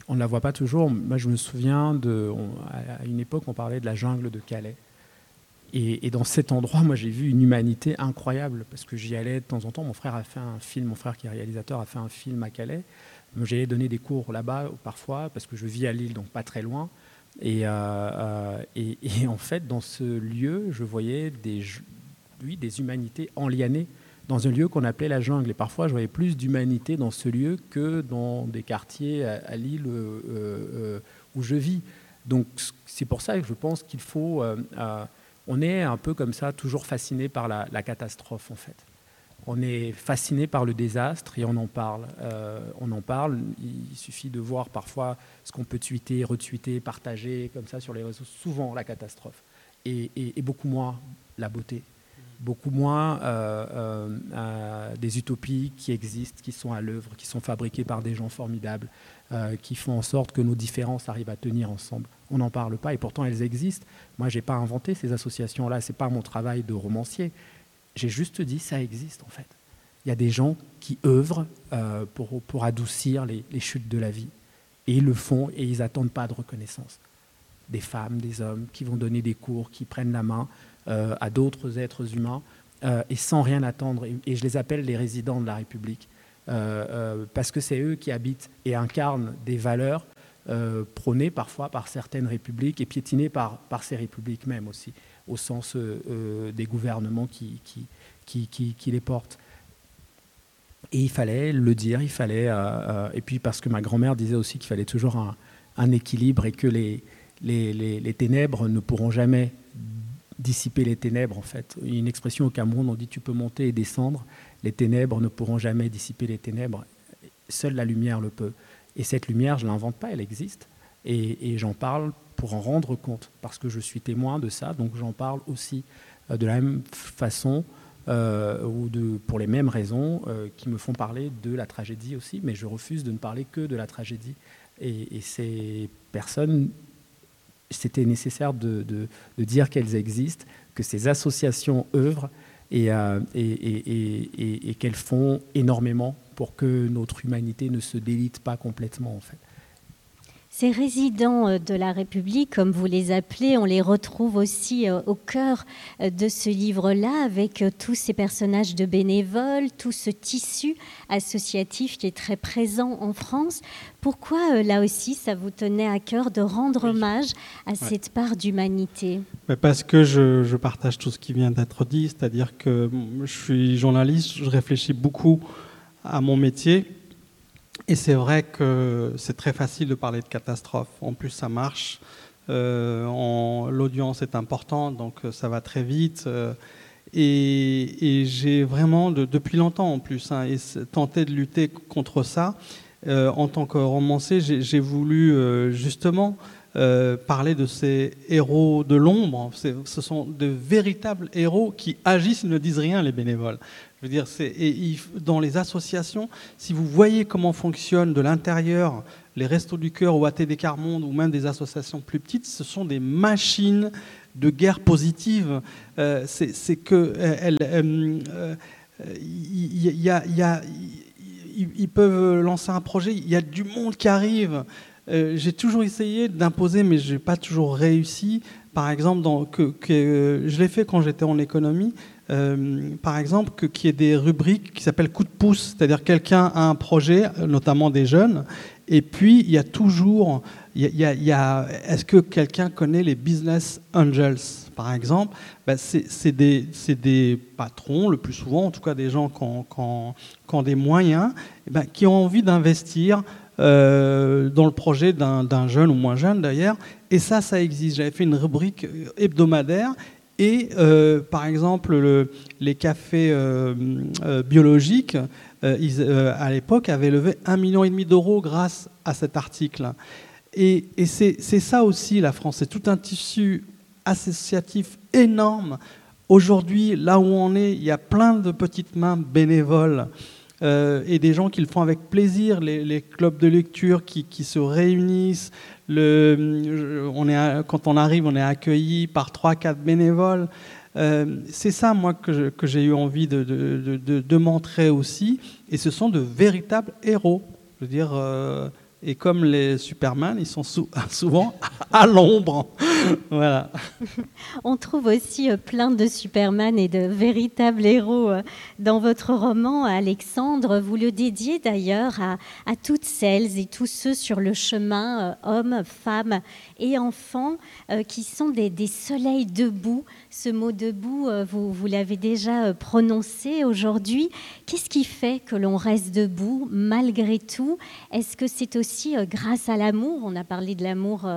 On ne la voit pas toujours. Moi, je me souviens de, à une époque, on parlait de la jungle de Calais. Et, dans cet endroit, moi, j'ai vu une humanité incroyable parce que j'y allais de temps en temps. Mon frère a fait un film, mon frère qui est réalisateur a fait un film à Calais. J'allais donner des cours là-bas parfois parce que je vis à Lille, donc pas très loin. Euh, euh, et, et, en fait, dans ce lieu, je voyais des, oui, des humanités enlianées dans un lieu qu'on appelait la jungle. Et parfois, je voyais plus d'humanité dans ce lieu que dans des quartiers à, Lille euh, euh, où je vis. Donc c'est pour ça que je pense qu'il faut... on est un peu comme ça, toujours fasciné par la catastrophe en fait on est fasciné par le désastre et on en parle. Euh, on en parle. Il suffit de voir parfois ce qu'on peut tweeter, retweeter, partager comme ça sur les réseaux. Souvent la catastrophe et, beaucoup moins la beauté, beaucoup moins euh, euh, des utopies qui existent, qui sont à l'œuvre, qui sont fabriquées par des gens formidables, qui font en sorte que nos différences arrivent à tenir ensemble. On n'en parle pas et pourtant elles existent. Moi, j'ai pas inventé ces associations-là. C'est pas mon travail de romancier j'ai juste dit ça existe en fait. Il y a des gens qui œuvrent euh, pour, adoucir les, chutes de la vie. Et ils le font et ils n'attendent pas de reconnaissance. Des femmes, des hommes qui vont donner des cours, qui prennent la main euh, à d'autres êtres humains euh, et sans rien attendre. Et, je les appelle les résidents de la République. parce que c'est eux qui habitent et incarnent des valeurs prônées parfois par certaines républiques et piétinées par ces républiques même aussi au sens euh, euh, des gouvernements qui, les portent. Et il fallait le dire, il fallait. Euh, et puis parce que ma grand-mère disait aussi qu'il fallait toujours un, équilibre et que les, ténèbres ne pourront jamais dissiper les ténèbres en fait. Une expression au Cameroun, on dit tu peux monter et descendre, les ténèbres ne pourront jamais dissiper les ténèbres. Seule la lumière le peut. Et cette lumière, je ne l'invente pas, elle existe. Et, et j'en parle pour en rendre compte, parce que je suis témoin de ça, donc j'en parle aussi euh, de la même façon euh, ou de, pour les mêmes raisons euh, qui me font parler de la tragédie aussi, mais je refuse de ne parler que de la tragédie. Et, ces personnes, c'était nécessaire de, dire qu'elles existent, que ces associations œuvrent et, et qu'elles font énormément pour que notre humanité ne se délite pas complètement en fait. Ces résidents euh, de la République, comme vous les appelez, on les retrouve aussi euh, au cœur euh, de ce livre-là, avec tous ces personnages de bénévoles, tout ce tissu associatif qui est très présent en France. Pourquoi, là aussi, ça vous tenait à cœur de rendre hommage à cette part d'humanité? Parce que je, je, partage tout ce qui vient d'être dit, c'est-à-dire que je suis journaliste, je réfléchis beaucoup à mon métier et c'est vrai que c'est très facile de parler de catastrophe. En plus, ça marche. Euh, L'audience est importante, donc euh, ça va très vite. Euh, et, j'ai vraiment, depuis longtemps en plus, hein, tenté de lutter contre ça. En tant que romancier, j'ai voulu justement parler de ces héros de l'ombre. Ce sont de véritables héros qui agissent et ne disent rien, les bénévoles. Je veux dire, dans les associations, si vous voyez comment fonctionnent de l'intérieur les Restos du Cœur ou ATD Carmonde ou même des associations plus petites, ce sont des machines de guerre positive. Euh, c'est que ils peuvent lancer un projet. Il y a du monde qui arrive. Euh, j'ai toujours essayé d'imposer, mais je n'ai pas toujours réussi. Par exemple, que, que je l'ai fait quand j'étais en économie. Euh, par exemple, qu'il y ait des rubriques qui s'appellent coup de pouce, c'est-à-dire quelqu'un a un projet, notamment des jeunes, et puis il y a toujours, y a, est-ce que quelqu'un connaît les business angels, par exemple? Ben C'est des, des, patrons, le plus souvent, en tout cas des gens qui ont, des moyens, ben, qui ont envie d'investir euh, dans le projet d'un jeune ou moins jeune d'ailleurs. Et ça, ça existe. J'avais fait une rubrique hebdomadaire et euh, par exemple, les cafés euh, biologiques, à l'époque, avaient levé un million et demi d'euros grâce à cet article. Et, c'est ça aussi la France, c'est tout un tissu associatif énorme. Aujourd'hui, là où on est, il y a plein de petites mains bénévoles et des gens qui le font avec plaisir, les, clubs de lecture qui, se réunissent, le, on est, quand on arrive, on est accueilli par trois, quatre bénévoles. Euh, c'est ça, moi, que, j'ai eu envie de, montrer aussi. Et ce sont de véritables héros. Je veux dire, euh, et comme les Superman, ils sont *laughs* souvent à l'ombre. *laughs* voilà. *laughs* On trouve aussi euh, plein de Superman et de véritables héros euh, dans votre roman, Alexandre. Vous le dédiez d'ailleurs à, toutes celles et tous ceux sur le chemin, euh, hommes, femmes et enfants, qui sont des, soleils debout. Ce mot debout, vous, vous l'avez déjà prononcé aujourd'hui. Qu'est-ce qui fait que l'on reste debout malgré tout? Est-ce que c'est aussi grâce à l'amour On a parlé de l'amour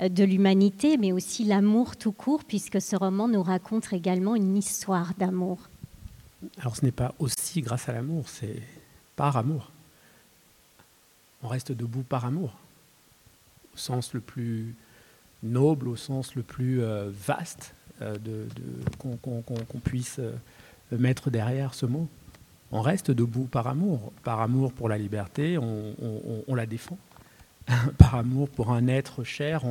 de l'humanité, mais aussi l'amour tout court, puisque ce roman nous raconte également une histoire d'amour. Alors ce n'est pas aussi grâce à l'amour, c'est par amour. On reste debout par amour, au sens le plus noble, au sens le plus euh, vaste euh, qu'on puisse euh, mettre derrière ce mot. On reste debout par amour, par amour pour la liberté, on, la défend. *laughs* par amour pour un être cher,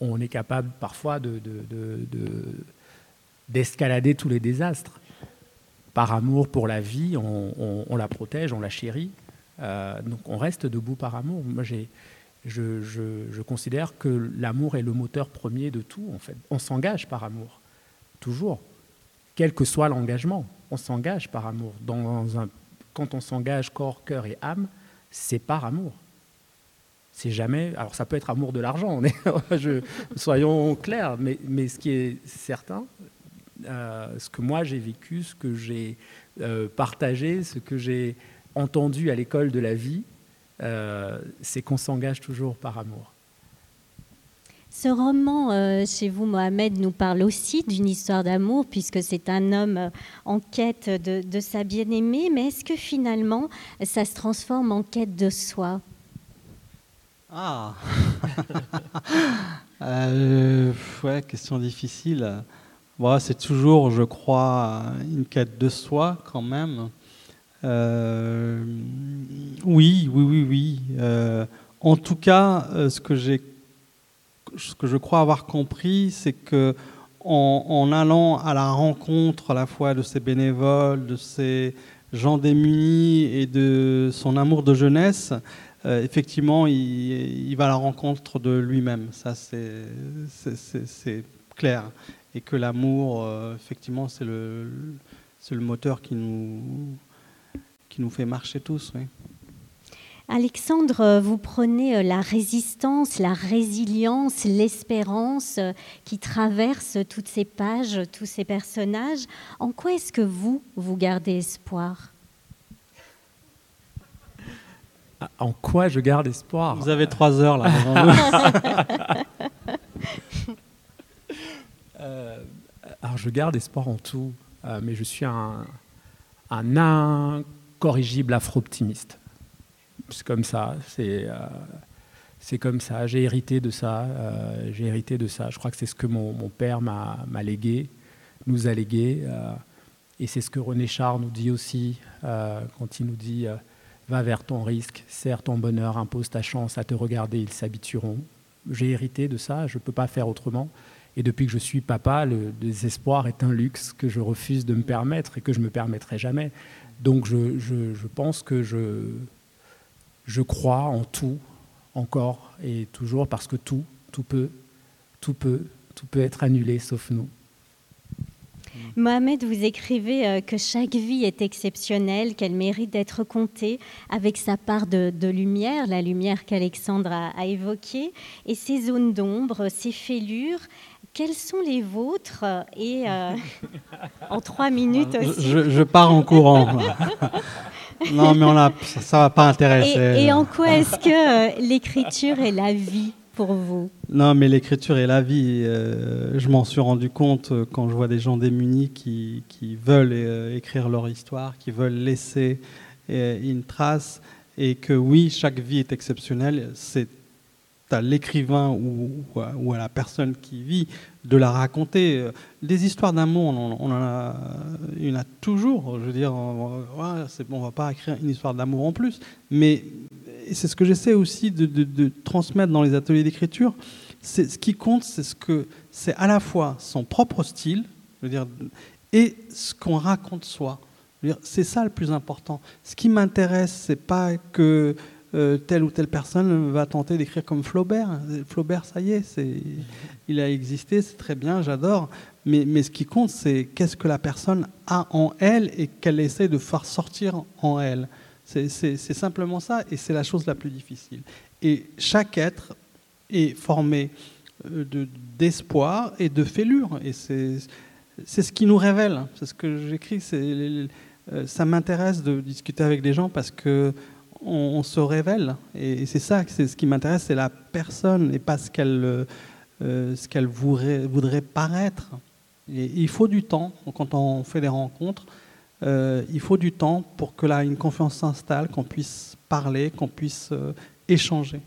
on, est capable parfois d'escalader tous les désastres. Par amour pour la vie, on, la protège, on la chérit. Euh, donc on reste debout par amour. Moi, je, considère que l'amour est le moteur premier de tout. En fait, on s'engage par amour, toujours, quel que soit l'engagement. On s'engage par amour. quand on s'engage corps, cœur et âme, c'est par amour c'est jamais. Alors ça peut être amour de l'argent, *laughs* soyons clairs, mais, ce qui est certain, euh, ce que moi j'ai vécu, ce que j'ai euh, partagé, ce que j'ai entendu à l'école de la vie, euh, c'est qu'on s'engage toujours par amour. Ce roman chez vous, Mohamed, nous parle aussi d'une histoire d'amour, puisque c'est un homme en quête de sa bien-aimée, mais est-ce que finalement ça se transforme en quête de soi? Ah *laughs* euh, Ouais, question difficile. c'est toujours, je crois, une quête de soi quand même. Euh, oui, oui, oui, oui. Euh, en tout cas, ce que j'ai, ce que je crois avoir compris, c'est que en, allant à la rencontre à la fois de ces bénévoles, de ces gens démunis et de son amour de jeunesse, euh, effectivement, il, va à la rencontre de lui-même. Ça, c'est clair. Et que l'amour, euh, effectivement, c'est le, moteur qui nous, qui nous fait marcher tous. Alexandre, vous prenez euh, la résistance, la résilience, l'espérance qui traverse toutes ces pages, tous ces personnages. En quoi est-ce que vous, vous gardez espoir? En quoi je garde espoir Vous avez trois heures là. *laughs* euh, alors je garde espoir en tout, euh, mais je suis un, un incorrigible afro-optimiste. C'est comme ça. C'est euh, c'est comme ça. J'ai hérité de ça. Euh, j'ai hérité de ça. Je crois que c'est ce que mon, mon père m'a légué, nous a légué. et c'est ce que René Char nous dit aussi quand il nous dit Va vers ton risque, serre ton bonheur, impose ta chance, à te regarder, ils s'habitueront. J'ai hérité de ça, je ne peux pas faire autrement. Et depuis que je suis papa, le désespoir est un luxe que je refuse de me permettre et que je ne me permettrai jamais. Donc je, pense que je, je crois en tout, encore et toujours, parce que tout, tout peut, tout peut, tout peut être annulé sauf nous. Mohamed, vous écrivez euh, que chaque vie est exceptionnelle, qu'elle mérite d'être comptée avec sa part de, lumière, la lumière qu'Alexandre a, évoquée, et ses zones d'ombre, ses fêlures. Quelles sont les vôtres Et euh, *laughs* en trois minutes aussi. Je, pars en courant. non, mais on a, ça ne va pas intéresser. Et, et en quoi est-ce que euh, l'écriture est la vie? Vous Non, mais l'écriture est la vie. Euh, je m'en suis rendu compte euh, quand je vois des gens démunis qui, veulent euh, écrire leur histoire, qui veulent laisser une trace, et que oui, chaque vie est exceptionnelle. C'est à l'écrivain ou, à la personne qui vit de la raconter. Des histoires d'amour, on, en a, il y en a toujours. Je veux dire, on, on va pas écrire une histoire d'amour en plus, mais et c'est ce que j'essaie aussi de, transmettre dans les ateliers d'écriture. Ce qui compte, c'est ce que c'est à la fois son propre style, et ce qu'on raconte soi. C'est ça le plus important. Ce qui m'intéresse, c'est pas que telle ou telle personne va tenter d'écrire comme Flaubert. Flaubert, ça y est, il a existé, c'est très bien, j'adore. Mais, mais ce qui compte, c'est qu'est-ce que la personne a en elle et qu'elle essaie de faire sortir en elle. C'est, simplement ça, et c'est la chose la plus difficile. Et chaque être est formé de, d'espoir et de fêlure. Et c'est, ce qui nous révèle. C'est ce que j'écris. C'est, ça m'intéresse de discuter avec des gens parce que on, se révèle. Et, c'est ça, c'est ce qui m'intéresse, c'est la personne et pas ce qu'elle, euh, qu'elle voudrait, voudrait paraître. Et il faut du temps quand on fait des rencontres. Euh, il faut du temps pour que là une confiance s'installe, qu'on puisse parler, qu'on puisse euh, échanger.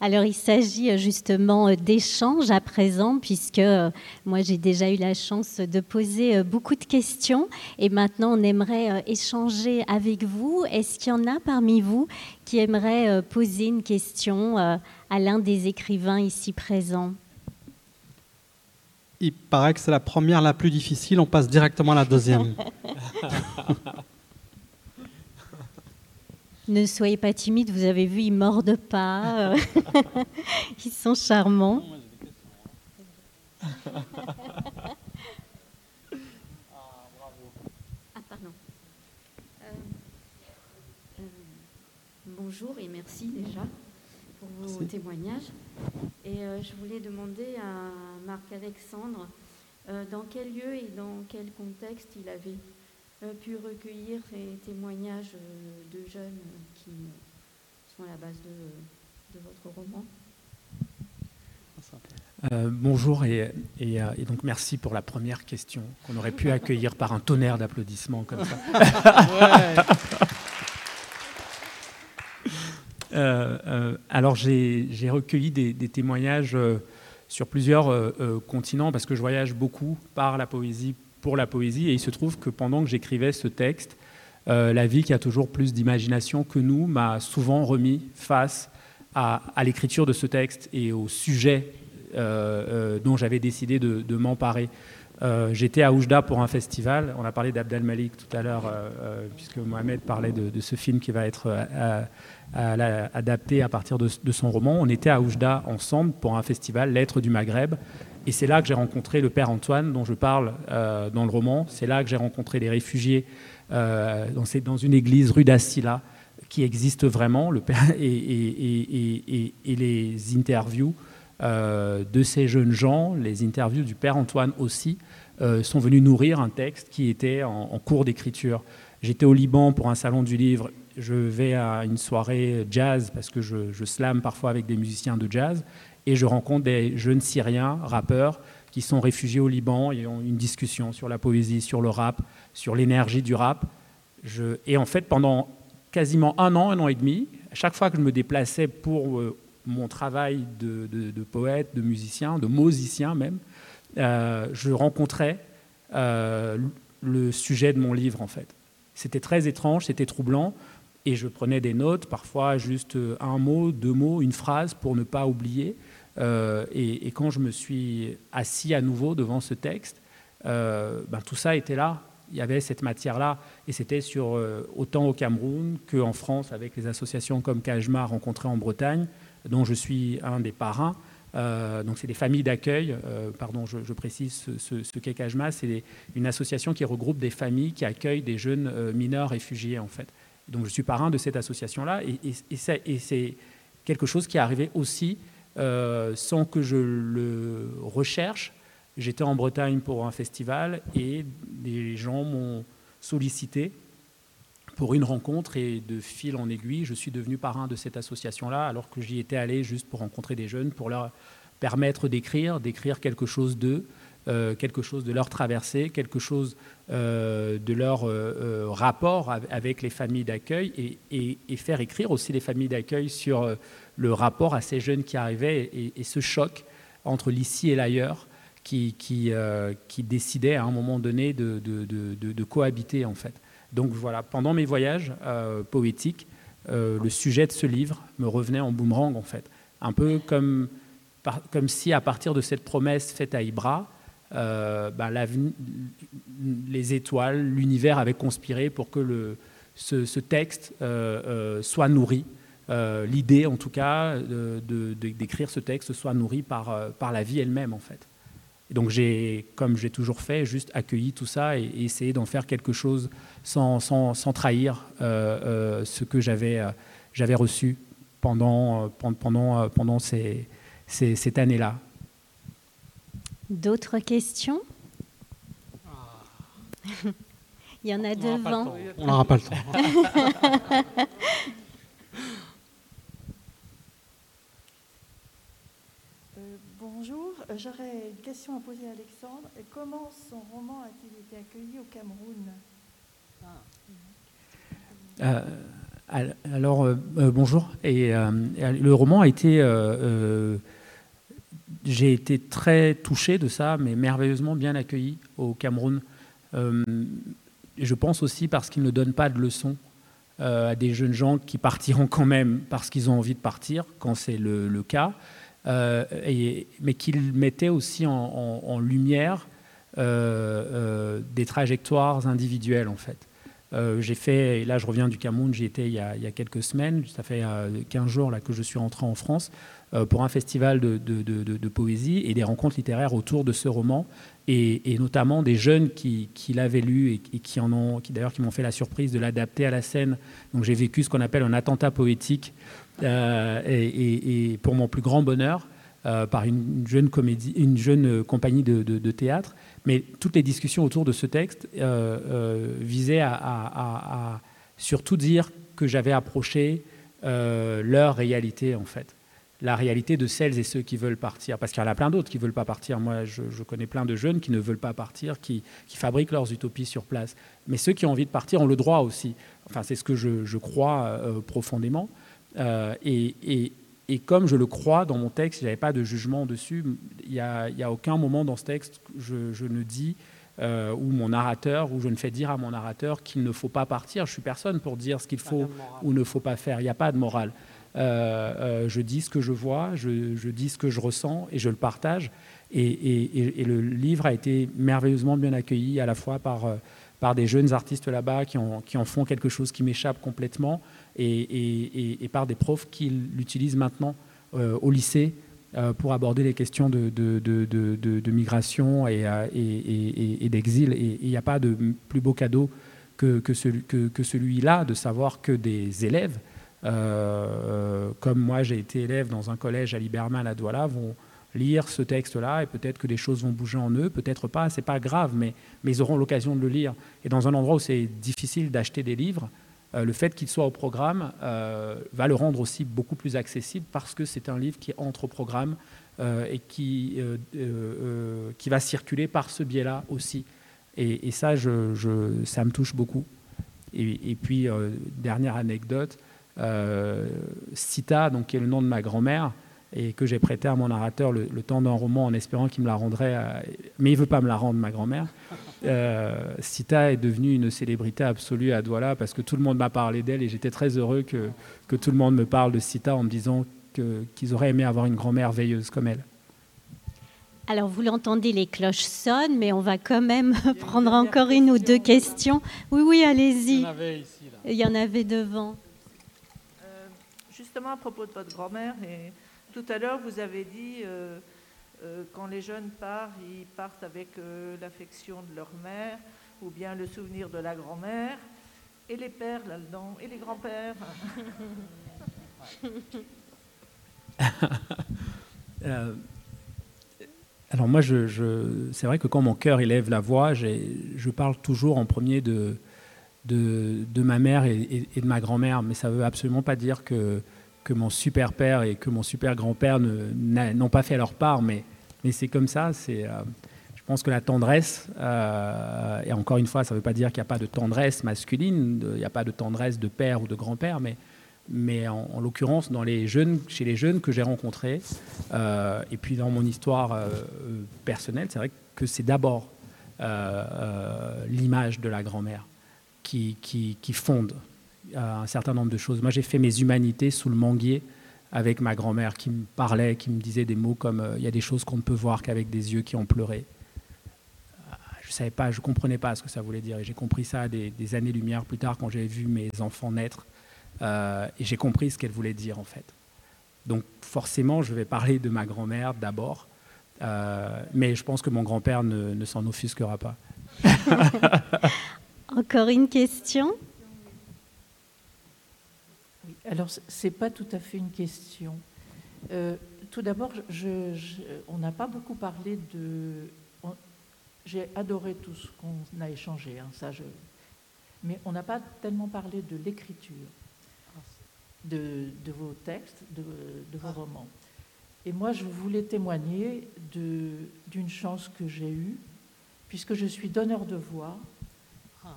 Alors il s'agit euh, justement d'échanges à présent, puisque moi j'ai déjà eu la chance de poser beaucoup de questions et maintenant on aimerait échanger avec vous. Est-ce qu'il y en a parmi vous qui aimeraient poser une question à l'un des écrivains ici présents? Il paraît que c'est la première la plus difficile, on passe directement à la deuxième. *laughs* Ne soyez pas timide, vous avez vu, ils mordent pas. *laughs* ils sont charmants. Ah, pardon. Euh, euh, bonjour et merci déjà vos témoignages. Et euh, je voulais demander à Marc-Alexandre dans quel lieu et dans quel contexte il avait euh, pu recueillir les témoignages euh, de jeunes qui sont à la base de, votre roman? Euh, bonjour et, et, donc merci pour la première question qu'on aurait pu accueillir par un tonnerre d'applaudissements comme ça. *laughs* alors j'ai recueilli des, témoignages sur plusieurs continents parce que je voyage beaucoup par la poésie pour la poésie. Et il se trouve que pendant que j'écrivais ce texte, euh, la vie qui a toujours plus d'imagination que nous m'a souvent remis face à, l'écriture de ce texte et au sujet euh, euh, dont j'avais décidé de, m'emparer. J'étais à Oujda pour un festival. On a parlé d'Abdel Malik tout à l'heure, puisque Mohamed parlait de, ce film qui va être adapté à partir de, son roman. On était à Oujda ensemble pour un festival, Lettres du Maghreb. Et c'est là que j'ai rencontré le père Antoine, dont je parle euh, dans le roman. C'est là que j'ai rencontré les réfugiés euh, dans, une église rue d'Assila qui existe vraiment, *laughs* et, les interviews euh, de ces jeunes gens, les interviews du père Antoine aussi, sont venus nourrir un texte qui était en, cours d'écriture. J'étais au Liban pour un salon du livre. Je vais à une soirée jazz parce que je, je slam parfois avec des musiciens de jazz et je rencontre des jeunes Syriens, rappeurs, qui sont réfugiés au Liban et ont une discussion sur la poésie, sur le rap, sur l'énergie du rap. Et en fait, pendant quasiment un an, un an et demi, à chaque fois que je me déplaçais pour euh, mon travail de, poète, de musicien, de musicien même, euh, je rencontrais euh, le sujet de mon livre en fait. C'était très étrange, c'était troublant, et je prenais des notes, parfois juste un mot, deux mots, une phrase pour ne pas oublier. Euh, et, quand je me suis assis à nouveau devant ce texte, euh, ben, tout ça était là. Il y avait cette matière-là. Et c'était sur euh, autant au Cameroun qu'en France, avec les associations comme Kajma rencontrées en Bretagne, dont je suis un des parrains. Donc c'est des familles d'accueil, pardon, je, précise ce, ce, qu'est Kajma, c'est une association qui regroupe des familles qui accueillent des jeunes mineurs réfugiés en fait. Donc je suis parrain de cette association-là et, c'est quelque chose qui est arrivé aussi euh, sans que je le recherche. J'étais en Bretagne pour un festival et des gens m'ont sollicité pour une rencontre et de fil en aiguille, je suis devenu parrain de cette association-là alors que j'y étais allé juste pour rencontrer des jeunes, pour leur permettre d'écrire, d'écrire quelque chose d'eux, euh, quelque chose de leur traversée, quelque chose euh, de leur rapport avec les familles d'accueil et, faire écrire aussi les familles d'accueil sur le rapport à ces jeunes qui arrivaient et, ce choc entre l'ici et l'ailleurs qui, qui, euh, décidait à un moment donné de, de, cohabiter en fait. Donc voilà, pendant mes voyages euh, poétiques, euh, le sujet de ce livre me revenait en boomerang en fait. Un peu comme, comme si à partir de cette promesse faite à Ibra, bah, les étoiles, l'univers avaient conspiré pour que le, ce, texte soit nourri l'idée en tout cas d'écrire ce texte soit nourrie par, par la vie elle-même en fait. Et donc j'ai, comme j'ai toujours fait, juste accueilli tout ça et, essayé d'en faire quelque chose sans, sans, sans trahir ce que j'avais, j'avais reçu pendant, pendant, pendant ces, ces, cette année-là. D'autres questions? Il y en a devant. On n'aura pas le temps. *laughs* Euh, bonjour, j'aurais une question à poser à Alexandre. Comment son roman a-t-il été accueilli au Cameroun? Euh, Alors, euh, bonjour. Et le roman a été j'ai été très touché de ça, mais merveilleusement bien accueilli au Cameroun. Euh, je pense aussi parce qu'il ne donne pas de leçons euh, à des jeunes gens qui partiront quand même parce qu'ils ont envie de partir, quand c'est le, cas, euh, mais qu'il mettait aussi en, lumière des trajectoires individuelles en fait. J'ai fait, et là je reviens du Cameroun, j'y étais il y, a, quelques semaines, ça fait 15 jours là, que je suis rentré en France. Euh, pour un festival de, poésie et des rencontres littéraires autour de ce roman, et, notamment des jeunes qui, l'avaient lu et, qui en ont, qui d'ailleurs qui m'ont fait la surprise de l'adapter à la scène. Donc j'ai vécu ce qu'on appelle un attentat poétique, euh, et, pour mon plus grand bonheur, euh, par une jeune compagnie de, théâtre. Mais toutes les discussions autour de ce texte visaient à, surtout dire que j'avais approché leur réalité en fait la réalité de celles et ceux qui veulent partir. Parce qu'il y en a plein d'autres qui ne veulent pas partir. Moi, je, connais plein de jeunes qui ne veulent pas partir, qui, fabriquent leurs utopies sur place. Mais ceux qui ont envie de partir ont le droit aussi. Enfin, c'est ce que je, crois euh, profondément. Euh, et, comme je le crois dans mon texte, il n'y avait pas de jugement dessus. Il n'y a, aucun moment dans ce texte je, je ne dis, euh, ou mon narrateur, où je ne fais dire à mon narrateur qu'il ne faut pas partir. Je suis personne pour dire ce qu'il faut ou ne faut pas faire. Il n'y a pas de morale. Euh, euh, je dis ce que je vois, je, dis ce que je ressens et je le partage. Et, le livre a été merveilleusement bien accueilli à la fois par, par des jeunes artistes là-bas qui, qui, en font quelque chose qui m'échappe complètement et, par des profs qui l'utilisent maintenant au lycée pour aborder les questions de, migration et, d'exil. Et il n'y a pas de plus beau cadeau que, que, celui, que, que celui-là, de savoir que des élèves euh, comme moi j'ai été élève dans un collège à Liberman à Douala, vont lire ce texte-là et peut-être que des choses vont bouger en eux, peut-être pas, c'est pas grave, mais ils auront l'occasion de le lire. Et dans un endroit où c'est difficile d'acheter des livres, euh, le fait qu'il soit au programme euh, va le rendre aussi beaucoup plus accessible parce que c'est un livre qui entre au programme et qui, qui va circuler par ce biais-là aussi. Et, ça, je, ça me touche beaucoup. Et, puis, dernière anecdote, euh, Sita, donc, qui est le nom de ma grand-mère, et que j'ai prêté à mon narrateur le, temps d'un roman en espérant qu'il me la rendrait, mais il veut pas me la rendre, ma grand-mère. *laughs* Euh, Sita est devenue une célébrité absolue à Douala parce que tout le monde m'a parlé d'elle et j'étais très heureux que, que, tout le monde me parle de Sita en me disant qu'ils auraient aimé avoir une grand-mère veilleuse comme elle. Alors vous l'entendez, les cloches sonnent, mais on va quand même *laughs* prendre encore une ou deux questions. Oui, oui, allez-y. Il y en avait ici. Il y en avait devant justement à propos de votre grand-mère, et tout à l'heure vous avez dit euh, euh, quand les jeunes partent, ils partent avec euh, l'affection de leur mère ou bien le souvenir de la grand-mère, et les pères là-dedans, et les grands-pères. *laughs* *laughs* alors moi, je, c'est vrai que quand mon cœur élève la voix, je parle toujours en premier de, de, de ma mère et, et, de ma grand-mère, mais ça ne veut absolument pas dire que que mon super père et que mon super grand-père n'ont pas fait leur part, mais, mais c'est comme ça. C'est, euh, je pense que la tendresse, euh, et encore une fois, ça ne veut pas dire qu'il n'y a pas de tendresse masculine, il n'y a pas de tendresse de père ou de grand-père, mais, mais en, l'occurrence, dans les jeunes, chez les jeunes que j'ai rencontrés, euh, et puis dans mon histoire personnelle, c'est vrai que c'est d'abord l'image de la grand-mère qui, qui, qui fonde un certain nombre de choses. Moi, j'ai fait mes humanités sous le manguier avec ma grand-mère qui me parlait, qui me disait des mots comme euh, il y a des choses qu'on ne peut voir qu'avec des yeux qui ont pleuré. Euh, je savais pas, je comprenais pas ce que ça voulait dire, et j'ai compris ça des, années-lumière plus tard quand j'ai vu mes enfants naître. et j'ai compris ce qu'elle voulait dire en fait. Donc forcément, je vais parler de ma grand-mère d'abord, mais je pense que mon grand-père ne, ne s'en offusquera pas. *laughs* Encore une question? Alors, ce n'est pas tout à fait une question. Euh, tout d'abord, on n'a pas beaucoup parlé de. J'ai adoré tout ce qu'on a échangé, hein, ça mais on n'a pas tellement parlé de l'écriture de, vos textes, de, vos ah. romans. Et moi, je voulais témoigner d'une chance que j'ai eue, puisque je suis donneur de voix.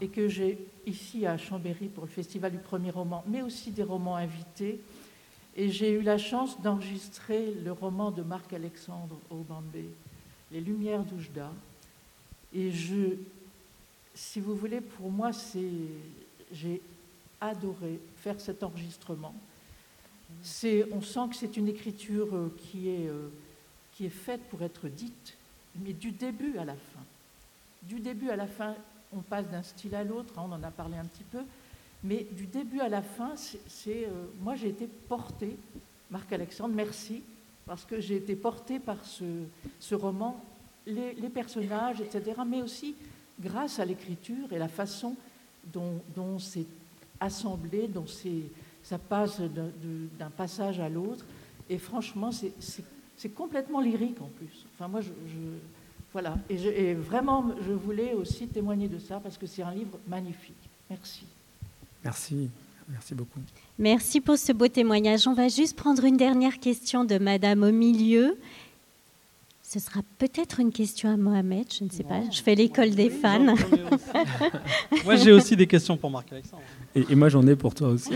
Et que j'ai ici à Chambéry pour le Festival du premier roman, mais aussi des romans invités. Et j'ai eu la chance d'enregistrer le roman de Marc-Alexandre Aubambé, Les Lumières d'Oujda. Et je, si vous voulez, pour moi, c'est, j'ai adoré faire cet enregistrement. C'est, on sent que c'est une écriture euh, qui est, euh, qui est faite pour être dite, mais du début à la fin. Du début à la fin, on passe d'un style à l'autre, hein, on en a parlé un petit peu, mais du début à la fin, c'est, euh, moi j'ai été portée, Marc-Alexandre, merci, parce que j'ai été portée par ce, roman, les, personnages, etc., mais aussi grâce à l'écriture et la façon dont, c'est assemblé, dont ça passe d'un passage à l'autre. Et franchement, c'est complètement lyrique en plus. Enfin, moi, je voilà, et, vraiment, je voulais aussi témoigner de ça parce que c'est un livre magnifique. Merci. Merci, merci beaucoup. Merci pour ce beau témoignage. On va juste prendre une dernière question de Madame au milieu. Ce sera peut-être une question à Mohamed, je ne sais pas. Je fais l'école des fans. *laughs* moi, j'ai aussi des questions pour Marc-Alexandre. Et, et, moi, j'en ai pour toi aussi.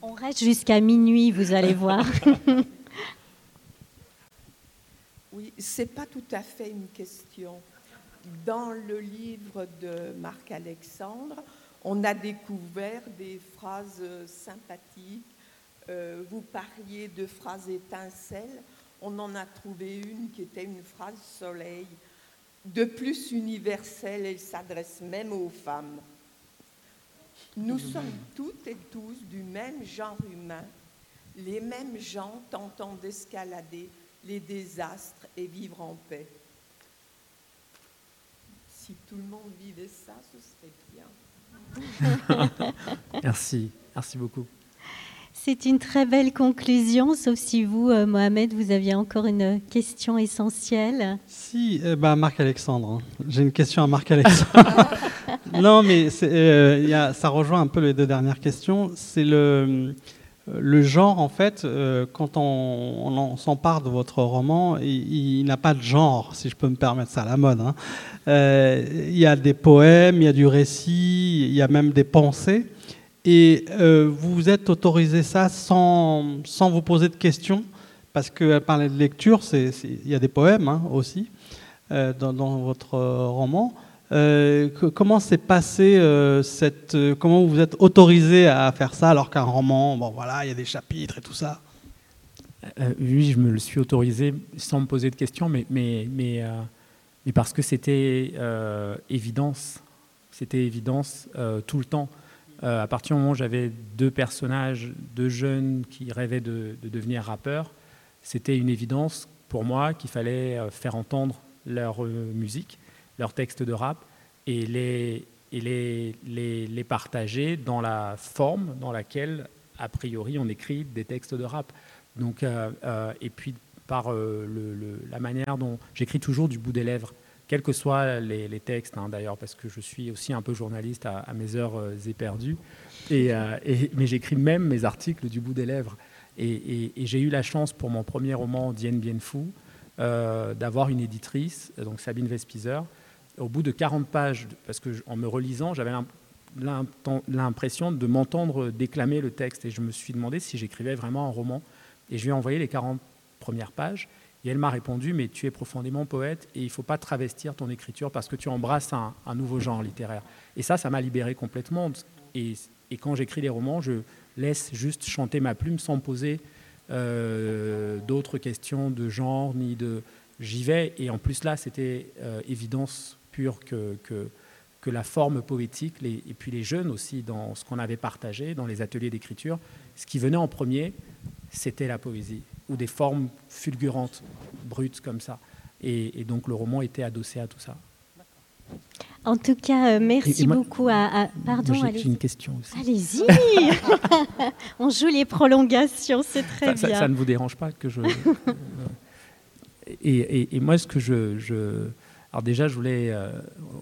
On reste jusqu'à minuit, vous allez voir. *laughs* Oui, c'est pas tout à fait une question. Dans le livre de Marc Alexandre, on a découvert des phrases sympathiques. Euh, vous parliez de phrases étincelles. On en a trouvé une qui était une phrase soleil. De plus universelle, elle s'adresse même aux femmes. Nous sommes toutes et tous du même genre humain. Les mêmes gens tentant d'escalader les désastres et vivre en paix. Si tout le monde vivait ça, ce serait bien. *laughs* merci, merci beaucoup. C'est une très belle conclusion, sauf si vous, euh, Mohamed, vous aviez encore une question essentielle. Si, ben Marc-Alexandre, hein. j'ai une question à Marc-Alexandre. *laughs* non, mais euh, ça rejoint un peu les deux dernières questions. C'est le le genre, en fait, euh, quand on, s'empare de votre roman, il, n'a pas de genre, si je peux me permettre ça, à la mode. Hein. Euh, il y a des poèmes, il y a du récit, il y a même des pensées. Et euh, vous vous êtes autorisé ça sans, vous poser de questions, parce qu'elle parlait de lecture, il y a des poèmes hein, aussi dans, votre roman. Euh, comment s'est passé euh, cette. Euh, comment vous êtes autorisé à faire ça alors qu'un roman, bon voilà, il y a des chapitres et tout ça? Oui, je me le suis autorisé sans me poser de questions, mais, mais, mais, parce que c'était évidence. C'était évidence tout le temps. à partir du moment où j'avais deux personnages, deux jeunes qui rêvaient de devenir rappeurs, c'était une évidence pour moi qu'il fallait faire entendre leur musique leurs textes de rap et les, les, les, partager dans la forme dans laquelle, a priori, on écrit des textes de rap. Donc, euh, euh, et puis par euh, le, la manière dont j'écris toujours du bout des lèvres, quels que soient les, les textes, hein, d'ailleurs, parce que je suis aussi un peu journaliste à, mes heures éperdues, et, mais j'écris même mes articles du bout des lèvres. Et, j'ai eu la chance pour mon premier roman, Dien Bien d'avoir une éditrice, donc Sabine Vespizer, au bout de 40 pages, parce que en me relisant, j'avais l'impression de m'entendre déclamer le texte et je me suis demandé si j'écrivais vraiment un roman. Et je lui ai envoyé les 40 premières pages et elle m'a répondu Mais tu es profondément poète et il ne faut pas travestir ton écriture parce que tu embrasses un, nouveau genre littéraire. Et ça, ça m'a libéré complètement. Et, quand j'écris les romans, je laisse juste chanter ma plume sans poser euh, d'autres questions de genre ni de. J'y vais et en plus là, c'était euh, évidence pur que, que la forme poétique, et puis les jeunes aussi, dans ce qu'on avait partagé, dans les ateliers d'écriture, ce qui venait en premier, c'était la poésie, ou des formes fulgurantes, brutes comme ça. Et, donc le roman était adossé à tout ça. En tout cas, euh, merci beaucoup à, Pardon, J'ai une question aussi. Allez-y *laughs* On joue les prolongations, c'est très bien. Ça, ne vous dérange pas que je... *laughs* et, et, moi, ce que je, je... Alors déjà, je voulais, euh,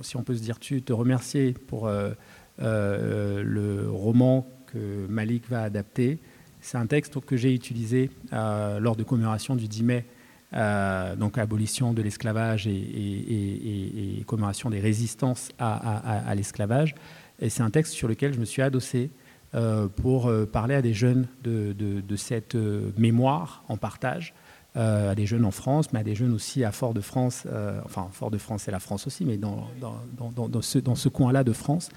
si on peut se dire tu, te remercier pour euh, le roman que Malik va adapter. C'est un texte que j'ai utilisé lors de commémoration du 10 mai euh, donc abolition de l'esclavage et, commémoration des résistances à, l'esclavage. Et c'est un texte sur lequel je me suis adossé euh, pour euh, parler à des jeunes de, cette mémoire en partage, à des jeunes en France, mais à des jeunes aussi à Fort-de-France, enfin Fort-de-France c'est la France aussi, mais dans, dans, ce, ce coin-là de France,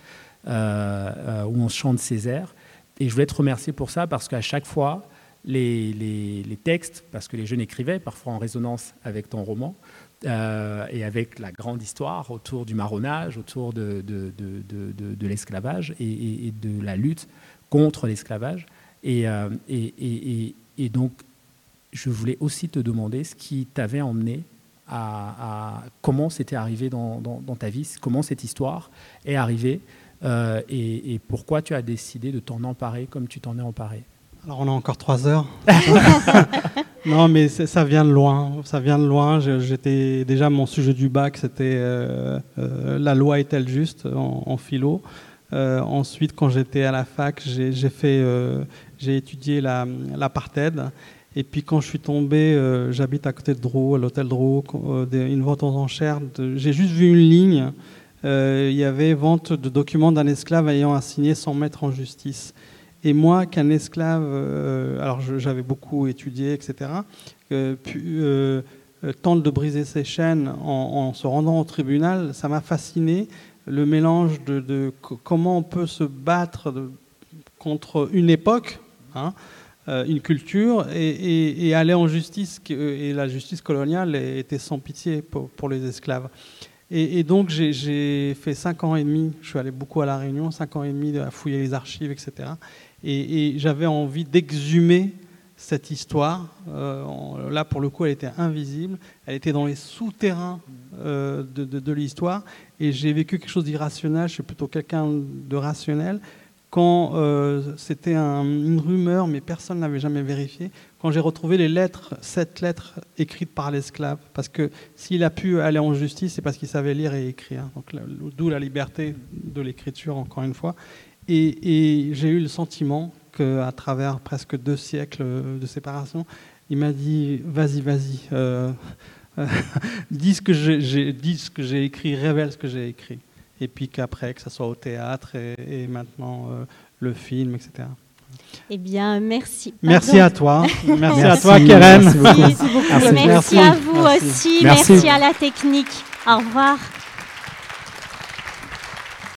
où on chante ces airs. Et je voulais te remercier pour ça parce qu'à chaque fois, les, textes, parce que les jeunes écrivaient parfois en résonance avec ton roman, euh, et avec la grande histoire autour du marronnage, autour de, de, l'esclavage et, de la lutte contre l'esclavage. Euh, et, et, donc, je voulais aussi te demander ce qui t'avait emmené à, comment c'était arrivé dans, ta vie, comment cette histoire est arrivée euh, et pourquoi tu as décidé de t'en emparer comme tu t'en es emparé. Alors on a encore trois heures. *laughs* non, mais ça vient de loin. Ça vient de loin. J'étais déjà mon sujet du bac, c'était euh, euh, la loi est-elle juste en, philo. Ensuite, quand j'étais à la fac, j'ai étudié l'apartheid. Et puis quand je suis tombé, j'habite à côté de Drou, à l'hôtel Drou, une vente aux enchères. J'ai juste vu une ligne. Il y avait vente de documents d'un esclave ayant assigné son maître en justice. Et moi, qu'un esclave, euh, alors j'avais beaucoup étudié, etc., euh, euh, tente de briser ses chaînes en, se rendant au tribunal, ça m'a fasciné. Le mélange de, comment on peut se battre contre une époque, hein, une culture, et, aller en justice. Et la justice coloniale était sans pitié pour, les esclaves. Et, donc j'ai fait cinq ans et demi, je suis allé beaucoup à La Réunion, cinq ans et demi à fouiller les archives, etc. Et, j'avais envie d'exhumer cette histoire. Euh, là, pour le coup, elle était invisible. Elle était dans les souterrains euh, de, l'histoire. Et j'ai vécu quelque chose d'irrationnel. Je suis plutôt quelqu'un de rationnel. Quand euh, c'était une rumeur, mais personne n'avait jamais vérifié, quand j'ai retrouvé les lettres, sept lettres écrites par l'esclave, parce que s'il a pu aller en justice, c'est parce qu'il savait lire et écrire. Donc, d'où la liberté de l'écriture, encore une fois. Et, j'ai eu le sentiment qu'à travers presque deux siècles de séparation, il m'a dit vas-y, vas-y, euh, *laughs* dis ce que j'ai écrit, révèle ce que j'ai écrit. Et puis qu'après, que ce soit au théâtre et, maintenant euh, le film, etc. Eh bien, merci. Merci à toi. *laughs* Merci, à toi, Keren. Merci, beaucoup. merci, à vous aussi. merci à la technique. Au revoir.